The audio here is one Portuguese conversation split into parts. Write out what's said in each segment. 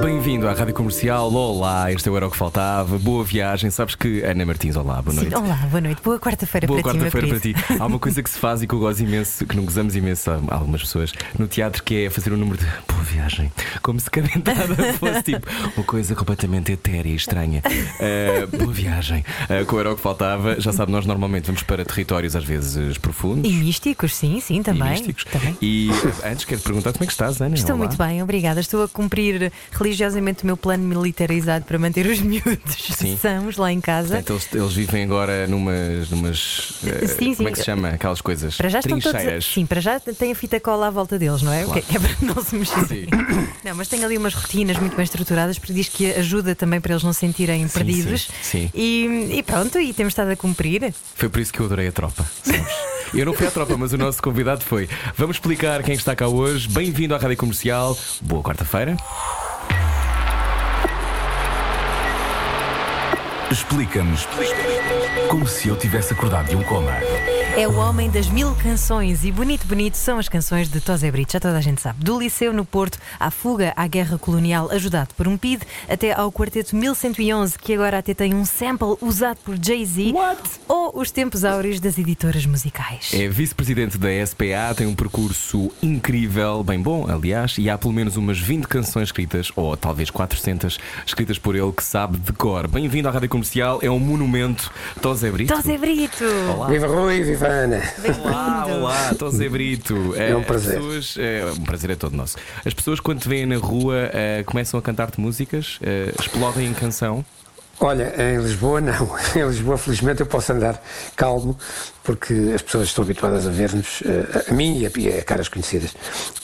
Bem-vindo à Rádio Comercial. Olá, este é o Era o que Faltava. Boa viagem. Sabes que Ana Martins, olá, boa noite. Sim, olá, boa noite. Boa quarta-feira Boa para ti, meu quarta-feira para ti. Há uma coisa que se faz e que eu gosto imenso, que não gozamos imenso a algumas pessoas no teatro, que é fazer o número de boa viagem. Como se cada entrada fosse tipo uma coisa completamente etérea e estranha. Ah, boa viagem. Ah, com o Era o que Faltava, já sabe, nós normalmente vamos para territórios às vezes profundos. E místicos, sim, sim, e também. místicos. também. E antes quero perguntar como é que estás, Ana? Estou Olá. muito bem, obrigada. Estou a cumprir religiosamente o meu plano militarizado para manter os miúdos Sim. sãos lá em casa. Portanto, eles, eles vivem agora numas. numas eh, Sim, Como é sim. que se chama? Aquelas coisas. Para já estão todos. Sim, para já tem a fita cola à volta deles, não é? Claro. Que é para não se mexerem. Sim. Não, mas tem ali umas rotinas muito bem estruturadas, porque diz que ajuda também para eles não se sentirem perdidos. sim, sim. E, e pronto, e temos estado a cumprir. Foi por isso que eu adorei a tropa. Eu não fui à tropa, mas o nosso convidado foi. Vamos explicar quem está cá hoje. Bem-vindo à Rádio Comercial. Boa quarta-feira. Explica-nos como se eu tivesse acordado de um coma. É o homem das mil canções e bonito, bonito são as canções de Tosé Brito, já toda a gente sabe. Do Liceu no Porto, à fuga à guerra colonial ajudado por um PID, até ao quarteto 1111, que agora até tem um sample usado por Jay-Z. What? Ou os tempos áureos das editoras musicais. É vice-presidente da SPA, tem um percurso incrível, bem bom, aliás, e há pelo menos umas 20 canções escritas, ou talvez 400, escritas por ele que sabe de cor. Bem-vindo à Rádio Comercial, é um monumento. Tosé Brito. Tosé Brito! Olá. Viva Rui, viva Ana. Olá, olá, Tosé Brito. É um as prazer. Pessoas, é, um prazer é todo nosso. As pessoas, quando te veem na rua, eh, começam a cantar-te músicas, eh, explodem em canção. Olha, em Lisboa não. Em Lisboa, felizmente, eu posso andar calmo, porque as pessoas estão habituadas a ver-nos, eh, a mim e a, a caras conhecidas,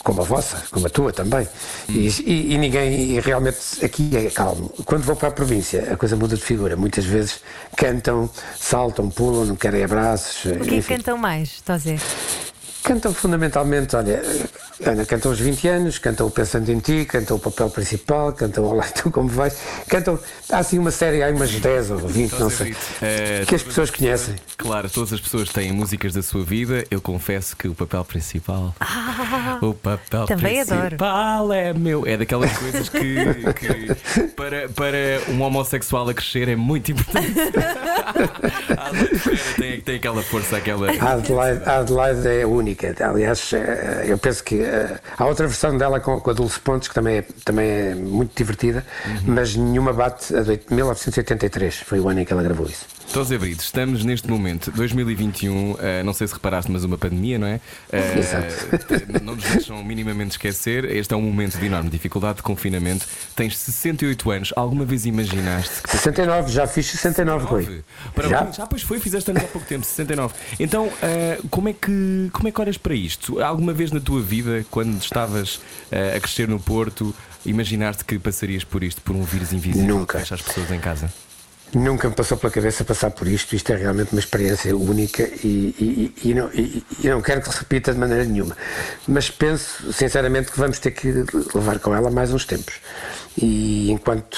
como a vossa, como a tua também. E, e- e ninguém, e realmente, aqui é calmo. Quando vou para a província, a coisa muda de figura. Muitas vezes cantam, saltam, pulam, não querem abraços. O que é que enfim. cantam mais, Tosé? Cantam fundamentalmente, olha, Ana, cantam os 20 anos, cantam o Pensando em Ti, cantam o papel principal, cantam Olá, tu como vais, cantam, há assim uma série, há umas 10 ou 20, não sei, Eh, que as pessoas conhecem. Claro, todas as pessoas têm músicas da sua vida. Eu confesso que o papel principal. o papel Ah, também adoro. principal é meu. É daquelas coisas que, que para, para um homossexual a crescer é muito importante. Adelaide tem, tem aquela força, aquela. A Adelaide, a Adelaide é única, aliás, eh, eu penso que eh, há outra versão dela com, a Dulce Pontes, que também é, também é muito divertida, mas nenhuma bate a de 1983, foi o ano em que ela gravou isso. Tosé Brito, estamos neste momento, 2021, eh, não sei se reparaste, mas uma pandemia, não é? Eh, Exato. não nos deixam minimamente esquecer. Este é um momento de enorme dificuldade de confinamento. Tens 68 anos. Alguma vez imaginaste que 69, já fiz 69, Rui. 69? Já? Parabéns. Já, pois foi, fizeste anos há pouco tempo, 69. Então, eh, como, é que, como é que olhas para isto? Alguma vez na tua vida, quando estavas eh, a crescer no Porto, imaginaste que passarias por isto, por um vírus invisível Nunca. que fecha as pessoas em casa? Nunca me passou pela cabeça passar por isto. Isto é realmente uma experiência única e, e- e não, e- não quero que se repita de maneira nenhuma. Mas penso, sinceramente, que vamos ter que levar com ela mais uns tempos. E enquanto.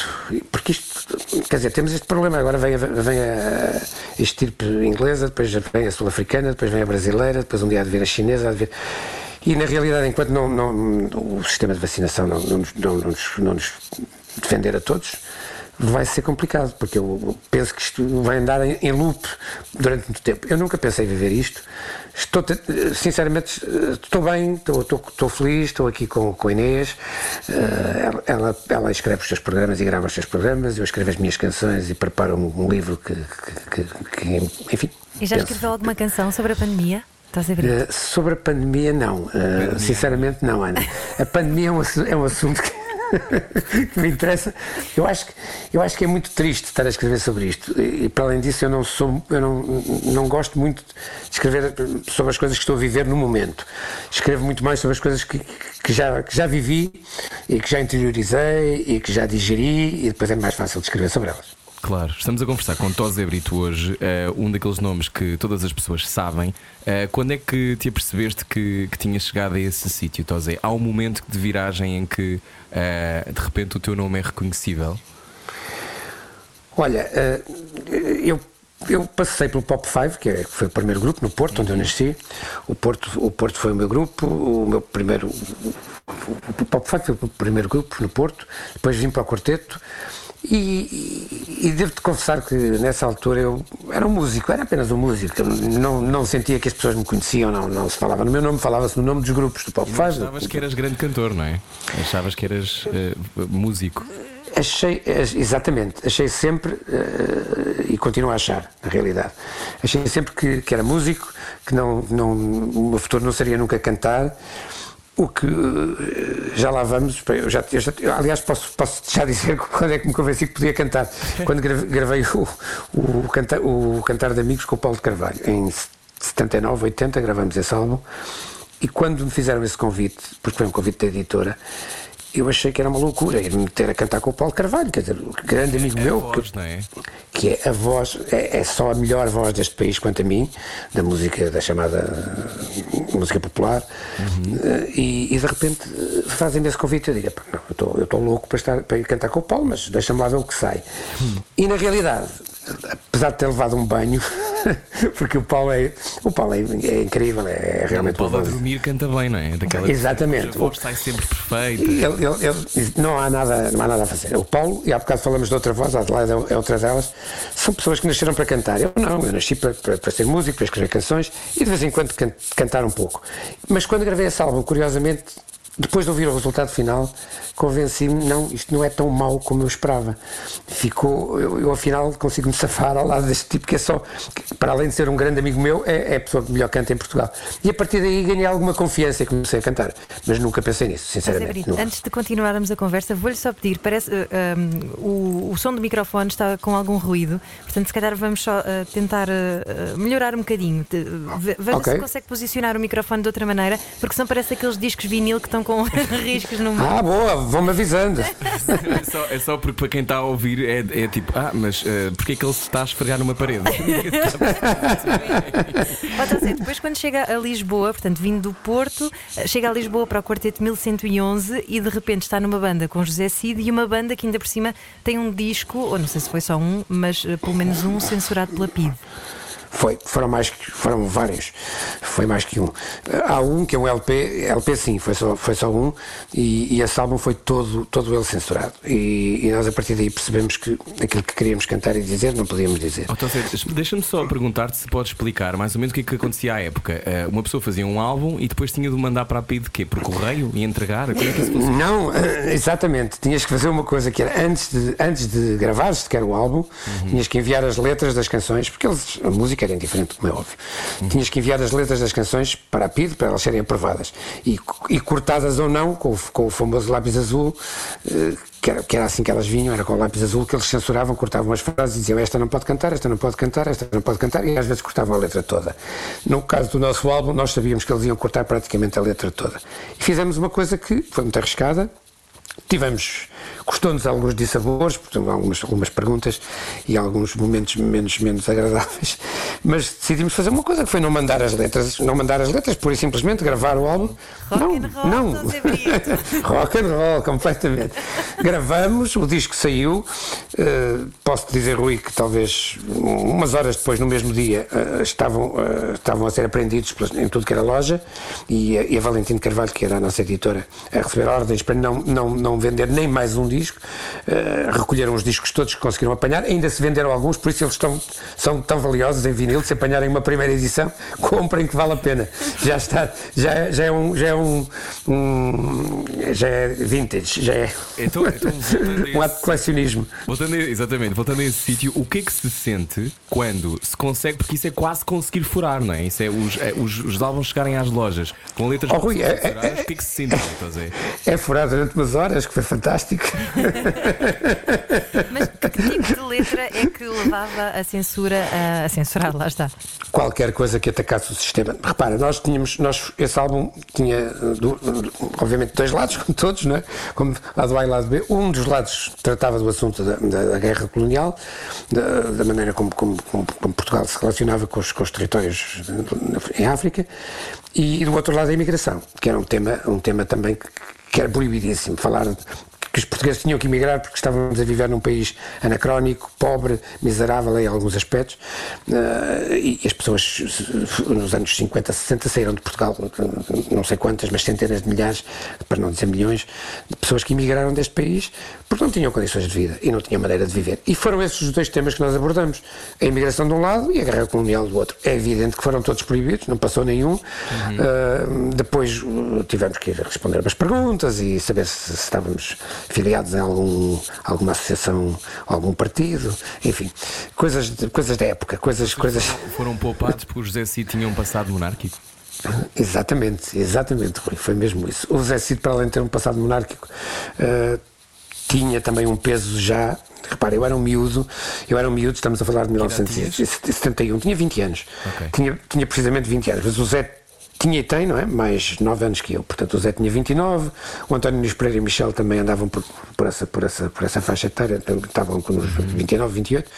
Porque isto. Quer dizer, temos este problema. Agora vem a, vem a estirpe inglesa, depois vem a sul-africana, depois vem a brasileira, depois um dia há de vir a chinesa, há de vir. E na realidade, enquanto não, não- o sistema de vacinação não, não, não, nos, nos defender a todos, vai ser complicado, porque eu penso que isto vai andar em, em loop durante muito tempo. Eu nunca pensei em viver isto. Estou, te- sinceramente, estou bem, estou, estou, estou feliz, estou aqui com, com a Inês. Eh, ela, ela, escreve os seus programas e grava os seus programas, eu escrevo as minhas canções e preparo um, um livro que, que- que- que, enfim. E já penso- escreveu alguma canção sobre a pandemia? Uh, sobre a pandemia, não. Uh, sinceramente, não, Ana. A pandemia é um, é um assunto que, que me interessa. Eu acho, que, eu acho que é muito triste estar a escrever sobre isto. E, para além disso, eu não sou, eu não, não gosto muito de escrever sobre as coisas que estou a viver no momento. Escrevo muito mais sobre as coisas que, que, já, que já vivi e que já interiorizei e que já digeri e depois é mais fácil de escrever sobre elas. Claro, estamos a conversar com Tosé Brito hoje, eh, um daqueles nomes que todas as pessoas sabem. Eh, quando é que te apercebeste que, que tinhas chegado a esse sítio, Tosé? Há um momento de viragem em que eh, de repente o teu nome é reconhecível? Olha, eu, eu passei pelo Pop 5, que é- que foi o primeiro grupo no Porto, onde eu nasci. O Porto, o Porto foi o meu grupo, o meu primeiro. O Pop 5 foi o primeiro grupo no Porto, depois vim para o Quarteto. E, e- e devo-te confessar que nessa altura eu era um músico, era apenas um músico. Não, não sentia que as pessoas me conheciam, não, não se falava no meu nome, falava-se no nome dos grupos do Pop 5. Achavas que eras grande cantor, não é? Achavas que eras eh, músico. Achei, ach- exatamente, achei sempre, eh, e continuo a achar, na realidade, achei sempre que, que era músico, que não, não, o meu futuro não seria nunca cantar, o que eh, já lá vamos, eu já, eu já- aliás, posso, posso já dizer quando é que me convenci que podia cantar, quando grave- gravei o, o, canta, o Cantar de Amigos com o Paulo de Carvalho, em 79, 80, gravamos esse álbum, e quando me fizeram esse convite, porque foi um convite da editora, eu achei que era uma loucura ir me meter a cantar com o Paulo Carvalho, quer dizer, um grande amigo meu, que, Voz, não é? que é a voz, é, é só a melhor voz deste país, quanto a mim, da música, da chamada eh, música popular, Eh, e, e de repente eh, fazem-me esse convite. Eu digo, "Epá, não, eu estou- louco para, estar, para ir cantar com o Paulo, mas deixa-me lá ver o que sai. E na realidade, apesar de ter levado um banho, porque o Paulo é, o Paulo é, é incrível, é, realmente Pode uma a dormir, canta bem, não é? Daquela Exatamente. Voz sai sempre perfeita. Ele- ele- ele- não, há nada, não há nada a fazer. O Paulo, e há bocado falamos de outra voz, a Adelaide é é outra delas, são pessoas que nasceram para cantar. Eu não, eu nasci para, para, para ser músico, para escrever canções e de vez em quando can- cantar um pouco. Mas quando gravei esse álbum, curiosamente, depois de ouvir o resultado final, convenci-me, não, isto não é tão mau como eu esperava. Ficou, eu, eu afinal consigo me safar ao lado deste tipo que é só, que, para além de ser um grande amigo meu, é, é a pessoa que melhor canta em Portugal. E a partir daí ganhei alguma confiança e comecei a cantar. Mas nunca pensei nisso, sinceramente. Nunca. antes de continuarmos a conversa, vou-lhe só pedir, parece eh, um, o, o som do microfone está com algum ruído, portanto, se calhar vamos só eh, tentar eh, eh, melhorar um bocadinho. Veja Ok. se consegue posicionar o microfone de outra maneira, porque são parece aqueles discos vinil que estão com riscos no meio. Ah, boa, vão-me avisando. É só, é só porque para quem está a ouvir é, é tipo, ah, mas uh, porquê é que ele se está a esfregar numa parede? Pode ser, depois quando chega a Lisboa, portanto, vindo do Porto, eh, chega a Lisboa para o Quarteto 1111 e de repente está numa banda com José Cid e uma banda que ainda por cima tem um disco, ou não sei se foi só um, mas eh, pelo menos um censurado pela PID. Foi, foram mais que, foram vários. Foi mais que um. Há um que é um LP, LP sim, foi só, foi só um, e, e esse álbum foi todo, todo ele censurado. E, e nós a partir daí percebemos que aquilo que queríamos cantar e dizer não podíamos dizer. Então, Deixa-me só perguntar-te se podes explicar mais ou menos o que é que acontecia à época. Uh, uma pessoa fazia um álbum e depois tinha de mandar para a PID quê? Por correio e entregar? Como é que isso? Não, eh, exatamente. Tinhas que fazer uma coisa que era antes de, antes de gravar sequer o álbum, tinhas que enviar as letras das canções, porque eles, a música era indiferente, como é óbvio. Tinhas que enviar as letras das canções para a PID para elas serem aprovadas. E, e cortadas ou não, com, com o famoso lápis azul, eh, que era, que era assim que elas vinham, era com o lápis azul que eles censuravam, cortavam as frases e diziam esta não pode cantar, esta não pode cantar, esta não pode cantar, e às vezes cortavam a letra toda. No caso do nosso álbum, nós sabíamos que eles iam cortar praticamente a letra toda. E fizemos uma coisa que foi muito arriscada, Tivemos, custou-nos alguns dissabores, portanto, algumas, algumas perguntas e alguns momentos menos, menos agradáveis, mas decidimos fazer uma coisa que foi não mandar as letras, não mandar as letras, pura e simplesmente gravar o álbum. Rock não, and roll, não. Rock and roll, completamente. Gravamos, o disco saiu. eh, posso dizer, Rui, que talvez umas horas depois, no mesmo dia, eh, estavam, eh, estavam a ser apreendidos em tudo que era loja e, a- e a Valentina Carvalho, que era a nossa editora, a receber ordens para não, não, não vender nem mais um disco. Eh, recolheram os discos todos que conseguiram apanhar. Ainda se venderam alguns, por isso eles estão, são tão valiosos em vinil. Se apanharem uma primeira edição, comprem que vale a pena. Já está, já, é- já é um. Já é um, um- já é vintage, já é Então, então um ato de colecionismo. voltando a- exatamente, voltando a esse sítio, o que é que se sente quando se consegue, porque isso é quase conseguir furar, não é? Isso é os, é os, os álbuns chegarem às lojas com letras Oh, Rui, é- censuradas, o que é que se sente, ver? É furar durante umas horas, que foi fantástico. Mas que tipo de letra é que levava a censura a, a censurar? Lá está. Qualquer coisa que atacasse o sistema. Repara, nós tínhamos, nós, esse álbum tinha, do- do- obviamente, dois lados, como todos, não é? Como lado A e lado B. Um dos lados tratava do assunto da, da- da guerra colonial, da, da maneira como, como- como- como Portugal se relacionava com os, com os territórios em África, e do outro lado a imigração, que era um tema, um tema também que, que era proibidíssimo. Falar que os portugueses tinham que emigrar porque estávamos a viver num país anacrónico, pobre, miserável em alguns aspectos, eh, e as pessoas nos anos 50, 60 saíram de Portugal, não sei quantas, mas centenas de milhares, para não dizer milhões, de pessoas que emigraram deste país porque não tinham condições de vida e não tinham maneira de viver. E foram esses os dois temas que nós abordamos: a imigração de um lado e a guerra colonial do outro. É evidente que foram todos proibidos, não passou nenhum. Uh, depois uh, tivemos que ir responder umas perguntas e saber se, se estávamos filiados em algum, alguma associação, algum partido, enfim, coisas, coisas da época, coisas, coisas. Foram poupados porque o José Cid tinha um passado monárquico. Exatamente, exatamente, Rui, foi mesmo isso. O José Cid, para além de ter um passado monárquico, eh, tinha também um peso já. Repara, eu era um miúdo, eu era um miúdo, estamos a falar de 1971, tinha 20 anos. Ok. Tinha, tinha precisamente 20 anos, mas o Zé tinha e tem, não é? Mais 9 anos que eu. Portanto, o Zé tinha 29, o António Nunes Pereira e o Michel também andavam por, por, essa, por, essa, por essa faixa etária, então, estavam com uns 29, 28.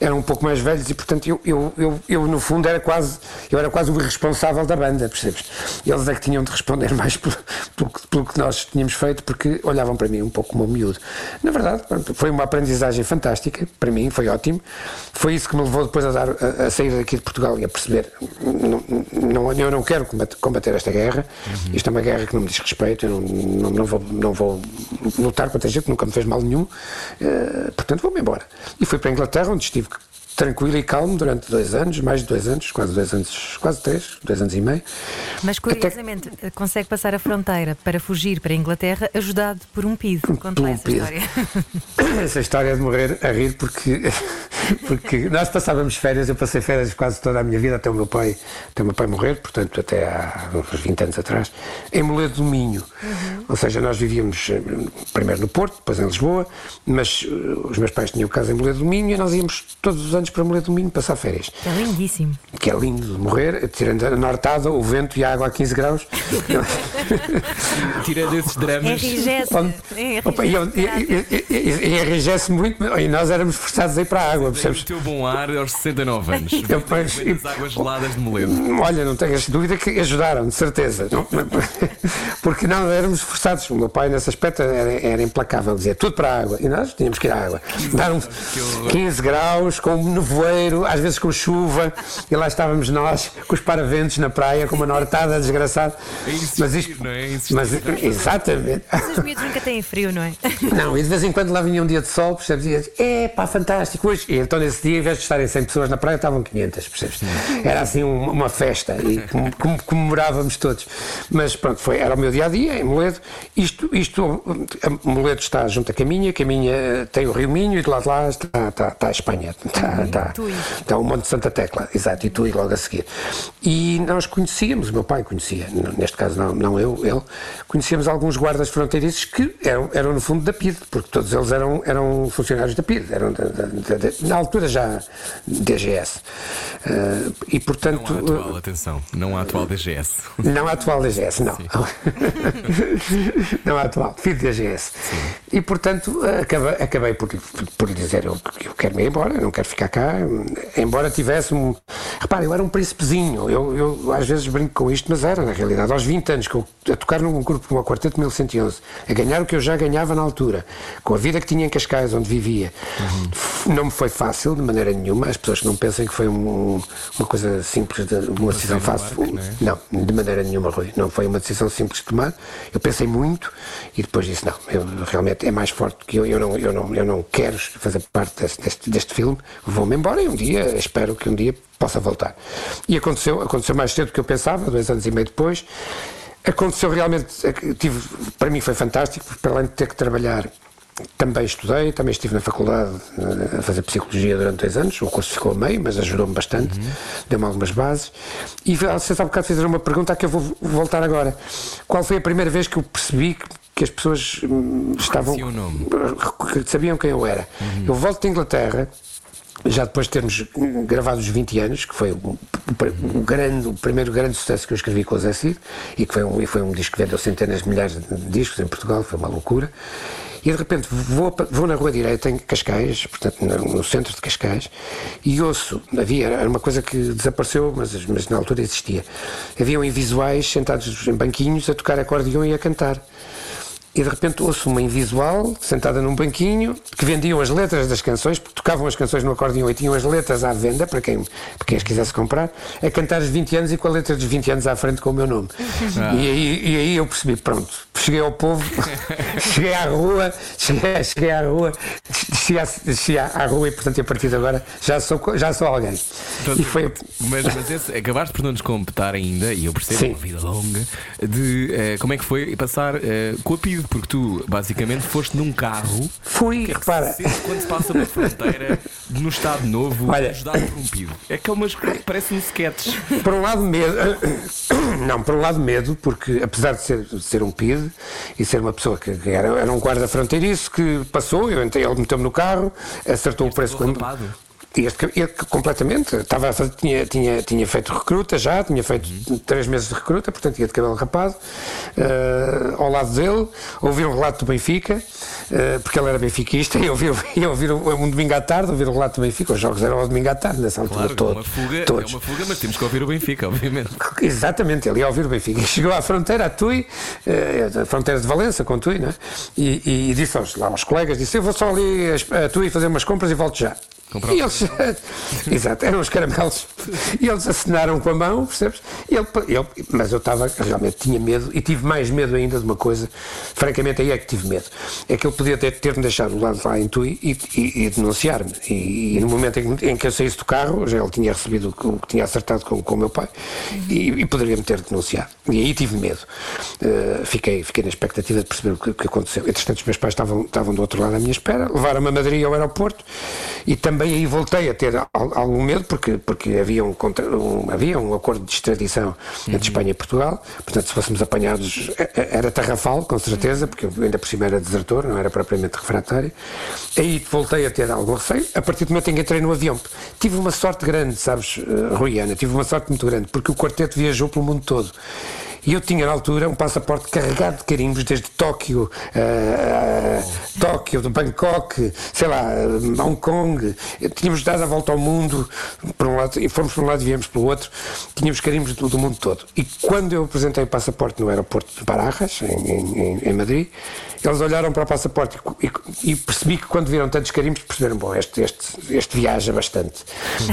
Eram um pouco mais velhos e, portanto, eu, eu, eu, eu, no fundo era quase, eu era quase o responsável da banda, percebes? Eles é que tinham de responder mais pelo, pelo, pelo que nós tínhamos feito, porque olhavam para mim um pouco como um miúdo. Na verdade, foi uma aprendizagem fantástica, para mim, foi ótimo. Foi isso que me levou depois a, dar, a, a sair daqui de Portugal e a perceber: não, não, eu não quero combater esta guerra, isto é uma guerra que não me diz respeito, eu não, não, não vou, não vou lutar contra gente que nunca me fez mal nenhum, eh, portanto vou-me embora. E fui para a Inglaterra, onde estive tranquilo e calmo durante dois anos, mais de dois anos, quase dois anos, quase três, dois anos e meio. Mas curiosamente consegue passar a fronteira para fugir para a Inglaterra ajudado por um PID. Conta um essa PID. história. Essa história é de morrer a rir porque, porque nós passávamos férias, eu passei férias quase toda a minha vida até o meu pai, até o meu pai morrer, portanto até há uns 20 anos atrás, em Moledo do Minho. Ou seja, nós vivíamos eh, primeiro no Porto, depois em Lisboa, mas eh, os meus pais tinham casa em Moledo do Minho e nós íamos todos os anos para Moledo do Minho passar férias. É lindíssimo. Que é lindo de morrer, tirando a nortada, o vento e a água a 15 graus. Tirando esses dramas. Enrijece. E, e, o e, e, e, e muito, e nós éramos forçados a ir para a água, O percebes? teu bom ar aos 69 anos. Eu, pois, Vem das águas geladas de Moledo. Olha, não tenhas dúvida que ajudaram, de certeza. Não- porque não éramos forçados. O meu pai, nesse aspecto, era, era implacável. Dizia tudo para a água. E nós tínhamos que ir à água. Dar um 15 graus, com nevoeiro, às vezes com chuva. E lá estávamos nós, com os paraventos na praia, com uma nortada desgraçada. A insistir, não é? A insistir. mas, exatamente. Mas os miúdos nunca têm frio, não é? Não, e de vez em quando lá vinha um dia de sol, percebes? E é pá, fantástico hoje. E então nesse dia, em vez de estarem 100 pessoas na praia, estavam 500, percebes? Era assim um- uma festa e com- com- comemorávamos todos. Mas pronto, foi, era o meu dia a dia em Moledo. Isto, isto, a Moledo está junto a Caminha, Caminha tem o Rio Minho e de lá de lá está, está, está a Espanha. Está, está, Tui. está o Monte Santa Tecla, exato, e Tui logo a seguir. E nós conhecíamos, o meu pai conhecia, neste caso não, não eu, ele, conhecíamos alguns guardas fronteiriços que eram, eram no fundo da PID, porque todos eles eram, eram funcionários da PID, eram da- da- da- da- na altura já DGS. Eh, e portanto. Não há atual, atenção. Não há atual DGS. Não a atual DGS, não. não a atual, filho DGS. E, portanto, acabei, acabei por, por lhe dizer eu, eu quero me ir embora, eu não quero ficar cá. Embora tivesse um. Repare, eu era um príncipezinho. Eu, eu às vezes brinco com isto, mas era, na realidade. Aos 20 anos, que eu, a tocar num grupo o Quarteto 1111, a ganhar o que eu já ganhava na altura, com a vida que tinha em Cascais, onde vivia, não me foi fácil, de maneira nenhuma. As pessoas que não pensem que foi um- uma coisa simples, de, uma decisão fácil. barco, não é? Não, de maneira nenhuma, Rui. Não foi uma decisão simples de tomar. Eu pensei muito e depois disse: não, eu, realmente é mais forte que eu. Eu não, eu não, eu não quero fazer parte deste, deste, deste filme. Vou-me embora e um dia, espero que um dia possa voltar. E aconteceu, aconteceu mais cedo do que eu pensava, dois anos e meio depois. Aconteceu realmente, tive, para mim foi fantástico, para além de ter que trabalhar também estudei, também estive na faculdade eh, a fazer psicologia durante dois anos. O curso ficou a meio, mas ajudou-me bastante, deu-me algumas bases. E você há bocado fizeram uma pergunta a que eu vou voltar agora. Qual foi a primeira vez que eu percebi que que as pessoas hum, estavam. Que sabiam quem eu era. Eu volto de Inglaterra. Já depois de termos gravado os 20 anos, que foi o, o- grande, o primeiro grande sucesso que eu escrevi com o Zé Cid, e que foi um, e foi um disco que vendeu centenas de milhares de discos em Portugal, foi uma loucura. E de repente vou, vou na Rua Direita, em Cascais, portanto no, no centro de Cascais, e ouço, havia, era uma coisa que desapareceu, mas, mas na altura existia. Haviam invisuais sentados em banquinhos a tocar acordeão e a cantar. E de repente ouço uma invisual sentada num banquinho que vendiam as letras das canções, porque tocavam as canções no acordeão e tinham as letras à venda para quem, para quem as quisesse comprar, a cantar os 20 anos e com a letra dos 20 anos à frente com o meu nome. E, aí, e aí eu percebi, pronto, cheguei ao povo, cheguei à rua, cheguei, cheguei à rua, desci à, desci à, rua e portanto a partir de agora já sou, já sou alguém. Portanto, E foi, Mas, mas esse, acabaste por não nos completar ainda, e eu percebo, Sim. uma vida longa, de eh, como é que foi passar eh, com o apelido, porque tu basicamente foste num carro. fui, que é que repara, se quando se passa pela fronteira no Estado Novo, Olha- ajudado por um pido. É que é umas coisas que parecem sketches. Por um lado, medo. Não, por um lado, medo, porque apesar de ser, de ser um PID e ser uma pessoa que, era, era um guarda fronteiriço que passou, eu entrei, ele meteu-me no carro, acertou o preço todo este, ele, completamente. Estava fazer- tinha, tinha, tinha feito recruta já, tinha feito três meses de recruta, portanto ia de cabelo rapado, eh, ao lado dele, ouvir um relato do Benfica, eh, porque ele era benfiquista, e ouvir, ia ouvir um, um domingo à tarde, ouvir o relato do Benfica, os jogos eram ao domingo à tarde, nessa altura, Claro, é todos. uma fuga, todos. é uma fuga, mas temos que ouvir o Benfica, obviamente. Exatamente, ele ia ouvir o Benfica. Chegou à fronteira, a Tui, eh, a fronteira de Valença, com Tui, né? e, e, e disse aos, lá aos colegas: disse, Eu vou só ali a, a Tui fazer umas compras e volto já. Comprar e eles, exato, eram os caramelos. E eles assinaram com a mão, percebes? E ele, ele- mas eu estava, realmente tinha medo e tive mais medo ainda de uma coisa. Francamente, aí é que tive medo. É que ele podia ter- ter-me deixado do lado de lá em Tui e, e- e denunciar-me. E, e no momento em que, em que eu saísse do carro, já ele tinha recebido o que, tinha acertado com, o meu pai e, poderia-me ter denunciado. E aí tive medo. Eh, fiquei, fiquei na expectativa de perceber o que, que aconteceu. Entretanto, os meus pais estavam, estavam do outro lado à minha espera, levaram-me a Madrid ao aeroporto e também aí voltei a ter al- algum medo porque, porque havia, um, contra- um- havia um acordo de extradição entre Espanha e Portugal. Portanto, se fôssemos apanhados, eh, eh, era tarrafal, com certeza, porque eu ainda por cima era desertor, não era propriamente refratário. Aí voltei a ter algum receio. A partir do momento em que entrei no avião, tive uma sorte grande, sabes, eh, Rui Ana, tive uma sorte muito grande, porque o quarteto viajou pelo mundo todo. E eu tinha na altura um passaporte carregado de carimbos, desde Tóquio, eh, Tóquio, de Bangkok, sei lá, eh, Hong Kong. Tínhamos dado a volta ao mundo, por um lado, e fomos por um lado e viemos pelo outro. Tínhamos carimbos do, do mundo todo. E quando eu apresentei o passaporte no aeroporto de Barajas, em- em- em Madrid, eles olharam para o passaporte e, e- e percebi que quando viram tantos carimbos perceberam, bom, este, este, este viaja bastante.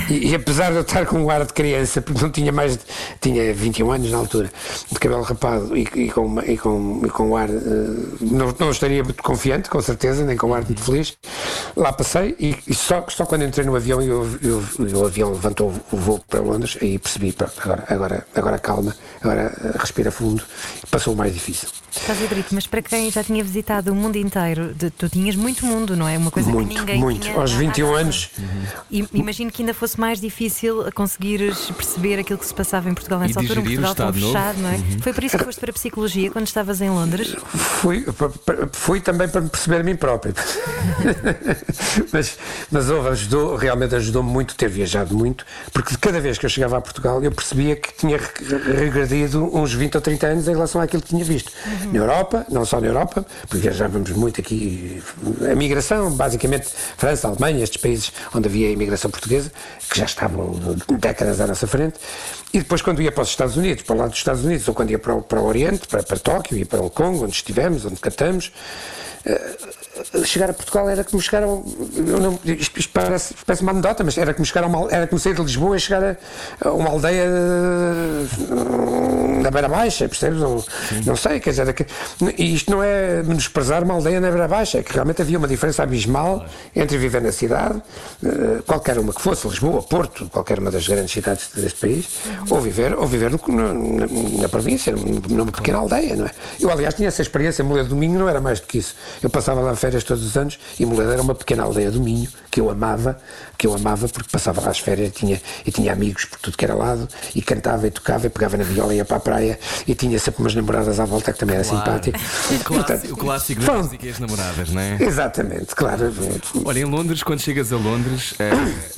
E, e apesar de eu estar com um ar de criança, porque não tinha mais, de- tinha 21 anos na altura, de cabelo rapado e, e com, e com, e com ar, eh, não, não estaria muito confiante, com certeza, nem com ar muito feliz, lá passei e, e só, só quando entrei no avião e o avião levantou o voo para Londres, aí percebi, pronto, agora, agora, agora calma, agora eh, respira fundo, passou o mais difícil. Estás a Brito, mas para quem já tinha visitado o mundo inteiro, de- tu tinhas muito mundo, não é? Uma coisa Muito, que ninguém muito. tinha Aos à- à 21 noção. anos. E imagino que ainda fosse mais difícil conseguires perceber aquilo que se passava em Portugal nessa E altura, um Portugal tão Estado Novo. fechado, não é? Foi por isso que foste para a psicologia quando estavas em Londres? Fui, fui também para me perceber a mim próprio. mas, mas houve, ajudou, realmente ajudou-me muito ter viajado muito, porque cada vez que eu chegava a Portugal eu percebia que tinha re- regredido uns 20 ou 30 anos em relação àquilo que tinha visto. Na Europa, não só na Europa, porque viajávamos muito aqui, a migração, basicamente França, Alemanha, estes países onde havia a imigração portuguesa, que já estavam décadas à nossa frente. E depois, quando ia para os Estados Unidos, para o lado dos Estados Unidos, ou quando ia para o, para o Oriente, para, para Tóquio e para Hong Kong, onde estivemos, onde cantamos, eh, chegar a Portugal era como chegar a. um- eu não- isto parece, parece uma anedota, mas era como chegar a uma, era como sair de Lisboa e chegar a, a uma aldeia eh, na Beira Baixa, percebes? Não, não sei, quer dizer, é que- e isto não é menosprezar uma aldeia na Beira Baixa, é que realmente havia uma diferença abismal entre viver na cidade, eh, qualquer uma que fosse, Lisboa, Porto, qualquer uma das grandes cidades deste país, ou viver, ou viver no- na, na província, num- numa pequena aldeia, não é? Eu, aliás, tinha essa experiência, Moledo Domingo não era mais do que isso. Eu passava lá férias férias todos os anos e Moledo era uma pequena aldeia do Minho que eu amava, que eu amava porque passava lá as férias e tinha, e tinha amigos por tudo que era lado e cantava e tocava e pegava na viola e ia para a praia e tinha sempre umas namoradas à volta que também era Claro. simpático. O clássico, o clássico das músicas e as namoradas, não é? Exatamente, claro. Olha, em Londres, quando chegas a Londres, eh,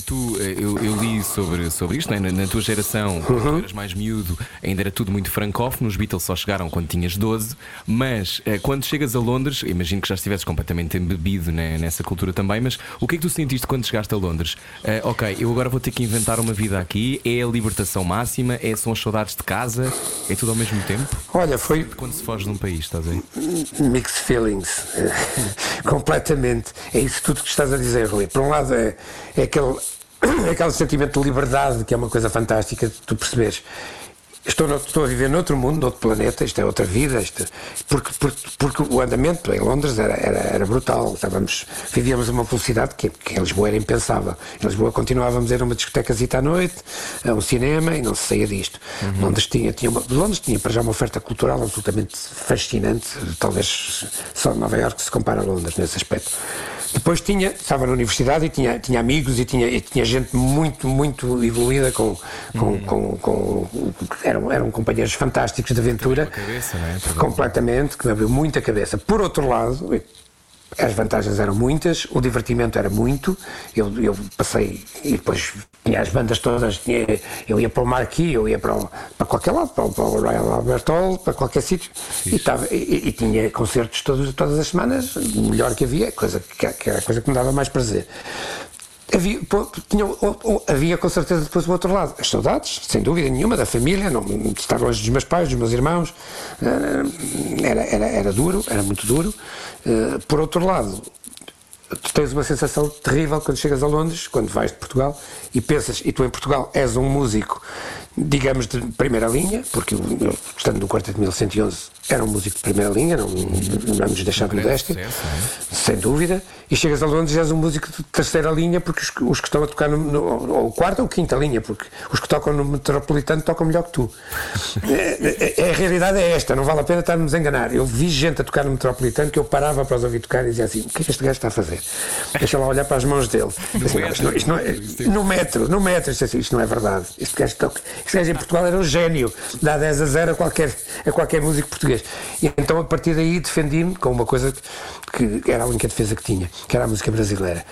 tu, eh, eu, eu li sobre, sobre isto, é? na, na tua geração, quando tu eras mais miúdo, ainda era tudo muito francófono, os Beatles só chegaram quando tinhas 12, mas eh, quando chegas a Londres, imagino que já estivesses completamente embebido né, nessa cultura também, mas o que é que tu sentiste quando chegaste a Londres? Ok, eu agora vou ter que inventar uma vida aqui, é a libertação máxima, é, são as saudades de casa, é tudo ao mesmo tempo? Olha, foi Quando se foge de um país, estás a ver? mixed feelings. Completamente. É isso tudo que estás a dizer, Rui. Por um lado, é, é aquele, é aquele sentimento de liberdade que é uma coisa fantástica de tu perceberes. Estou, no- estou a viver noutro mundo, noutro planeta, isto é outra vida, isto, porque, porque, porque o andamento em Londres era, era, era brutal. Estávamos, vivíamos uma velocidade que, que em Lisboa era impensável. Em Lisboa continuávamos a ir a uma discotecazita à noite, a um cinema e não se saía disto. Londres, tinha, tinha uma, Londres tinha para já uma oferta cultural absolutamente fascinante, talvez só Nova Iorque se compara a Londres nesse aspecto. Depois tinha, estava na universidade e tinha, tinha amigos e tinha, e tinha gente muito, muito evoluída com, com, com, com- eram, eram companheiros fantásticos de aventura. cabeça, é? Completamente, que me abriu muita cabeça. Por outro lado, as vantagens eram muitas, o divertimento era muito. Eu, eu passei e depois tinha as bandas todas. tinha- eu ia para o Marquis, eu ia para, o- para qualquer lado, para, o- para o Royal Albert Hall, para qualquer sítio. E, e- e tinha concertos todos, todas as semanas, o melhor que havia, coisa que, que era a coisa que me dava mais prazer. Havia, havia com certeza depois o outro lado, as saudades, sem dúvida nenhuma, da família, não, de estar longe dos meus pais, dos meus irmãos, eh, era, era, era duro, era muito duro. Eh, Por outro lado, tu tens uma sensação terrível quando chegas a Londres, quando vais de Portugal e pensas, e tu em Portugal és um músico, digamos, de primeira linha, porque eu, eu, estando no Quarteto 1111 era um músico de primeira linha, não, não vamos deixar de modéstia, sucesso, sem dúvida, e chegas a Londres e és um músico de terceira linha, porque os, que- os que estão a tocar, no, no- ou quarta ou quinta linha, porque os que tocam no Metropolitano tocam melhor que tu. É, é- é- a realidade é esta, não vale a pena estar-nos a enganar. Eu vi gente a tocar no Metropolitano que eu parava para os ouvir tocar e dizia assim: o que é que este gajo está a fazer? Deixa lá olhar para as mãos dele. Assim, não, isto não- isto não é- no metro, no metro, isto, é assim, isto não é verdade. Este gajo, toca, este gajo em Portugal era um gênio, dá 10 a 0 a qualquer, a qualquer músico português. E então a partir daí defendi-me com uma coisa que, era a única defesa que tinha, que era a música brasileira.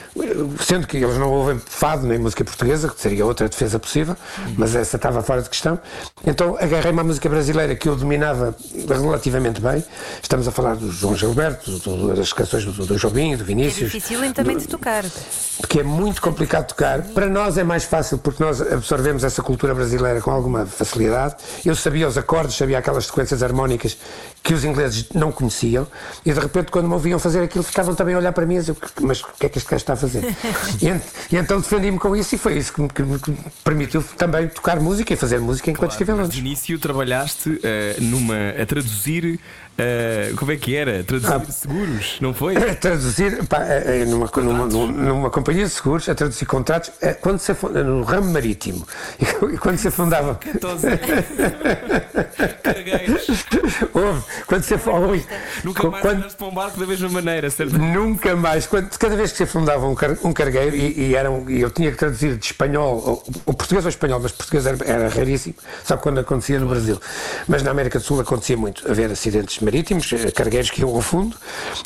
Sendo que eles não ouvem fado nem música portuguesa, que seria outra defesa possível, mas essa estava fora de questão. Então agarrei-me à música brasileira que eu dominava relativamente bem. Estamos a falar do João Gilberto, do- das canções do, do Jobim, do É Vinícius. difícil também de tocar. Porque é muito complicado tocar. Para nós é mais fácil porque nós absorvemos essa cultura brasileira com alguma facilidade. Eu sabia os acordes, sabia aquelas sequências harmónicas que os ingleses não conheciam e de repente quando me ouviam fazer aquilo ficavam também a olhar para mim e dizer, mas o que é que este gajo está a fazer? e, e então defendi-me com isso e foi isso que me, que me- permitiu também tocar música e fazer música enquanto estive em Londres. início trabalhaste eh, numa, a traduzir. Eh, como é que era? Traduzir Ah. seguros, não foi? A traduzir pá, eh, numa, numa, numa, companhia de seguros, a traduzir contratos, quando se afunda, no ramo marítimo, e quando se afundava. Cargueiros. Houve, quando se afundava. Nunca mais quando, para um barco da mesma maneira, certo? Nunca mais. Quando, cada vez que se afundava um, car, um cargueiro e, e, e eu tinha que traduzir de espanhol, ou, o português ou espanhol, mas português era, era raríssimo, só quando acontecia no Brasil. Mas na América do Sul acontecia muito haver acidentes marítimos, eh, cargueiros que iam ao fundo,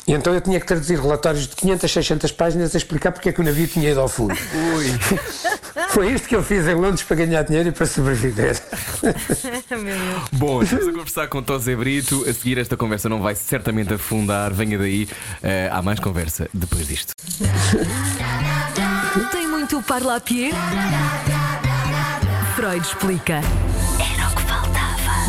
e então eu tinha que traduzir relatórios de 500, 600 páginas a explicar porque é que o navio tinha ido ao fundo. Foi isto que eu fiz em Londres para ganhar dinheiro e para sobreviver. Bom, estamos a conversar com Tosé Brito. A seguir, esta conversa não vai certamente afundar. Venha daí. Eh, há mais conversa depois disto. Tem muito parlapier? Freud explica.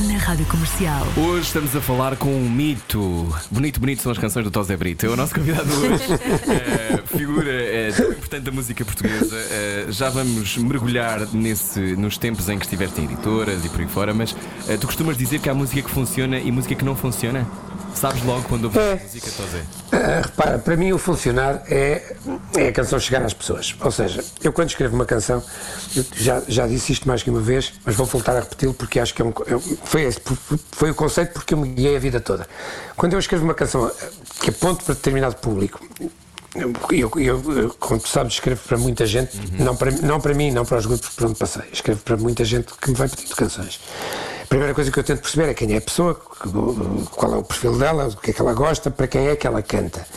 Na rádio comercial. Hoje estamos a falar com um mito. Bonito, bonito são as canções do Tosé Brito. É o nosso convidado hoje. Eh, figura eh, tão importante da música portuguesa. Eh, já vamos mergulhar nesse, nos tempos em que estiveste em editoras e por aí fora, mas eh, tu costumas dizer que há música que funciona e música que não funciona? Sabes logo quando ouves É. a música, Tosé? Ah, repara, para mim o funcionar é, é a canção chegar às pessoas. Ou seja, eu quando escrevo uma canção, já, já disse isto mais que uma vez, mas vou voltar a repeti-lo porque acho que é um, é foi, esse, foi o conceito porque eu me guiei a vida toda. Quando eu escrevo uma canção ah, que aponto para determinado público, eu, eu, como tu sabes, escrevo para muita gente, não, para, não para mim, não para os grupos por onde passei. Escrevo para muita gente que me vai pedindo canções. A primeira coisa que eu tento perceber é quem é a pessoa, qual é o perfil dela, o que é que ela gosta, para quem é que ela canta.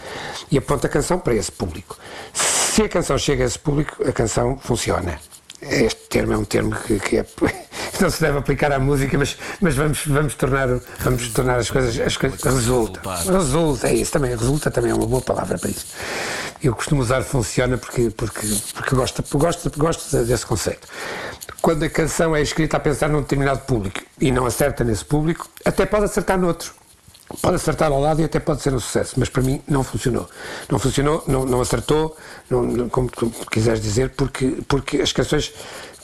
E aponta a canção para esse público. Se a canção chega a esse público, a canção funciona. Este termo é um termo que, que é- não se deve aplicar à música, mas, mas vamos, vamos, tornar, vamos tornar as coisas. As coisas resulta. Resulta, é isso também. Resulta também é uma boa palavra para isso. Eu costumo usar funciona porque, porque, porque gosto, gosto, gosto desse conceito. Quando a canção é escrita a pensar num determinado público e não acerta nesse público, até pode acertar noutro. Pode acertar ao lado e até pode ser um sucesso, mas para mim não funcionou. Não funcionou, não, não acertou, não, como tu quiseres dizer, porque, porque as canções,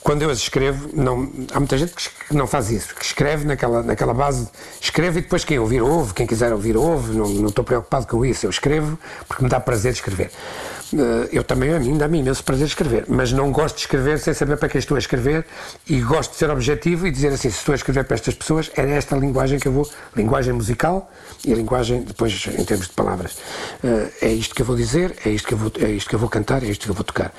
quando eu as escrevo, não, há muita gente que não faz isso, que escreve naquela, naquela base, escreve e depois quem ouvir ouve, quem quiser ouvir ouve, não, não estou preocupado com isso, eu escrevo porque me dá prazer escrever. Eh, Eu também, a mim, dá-me imenso prazer escrever, mas não gosto de escrever sem saber para quem estou a escrever e gosto de ser objetivo e dizer assim: se estou a escrever para estas pessoas, é esta linguagem que eu vou, linguagem musical e a linguagem, depois, em termos de palavras. Eh, É isto que eu vou dizer, é isto que eu vou, é isto que eu vou cantar, é isto que eu vou tocar.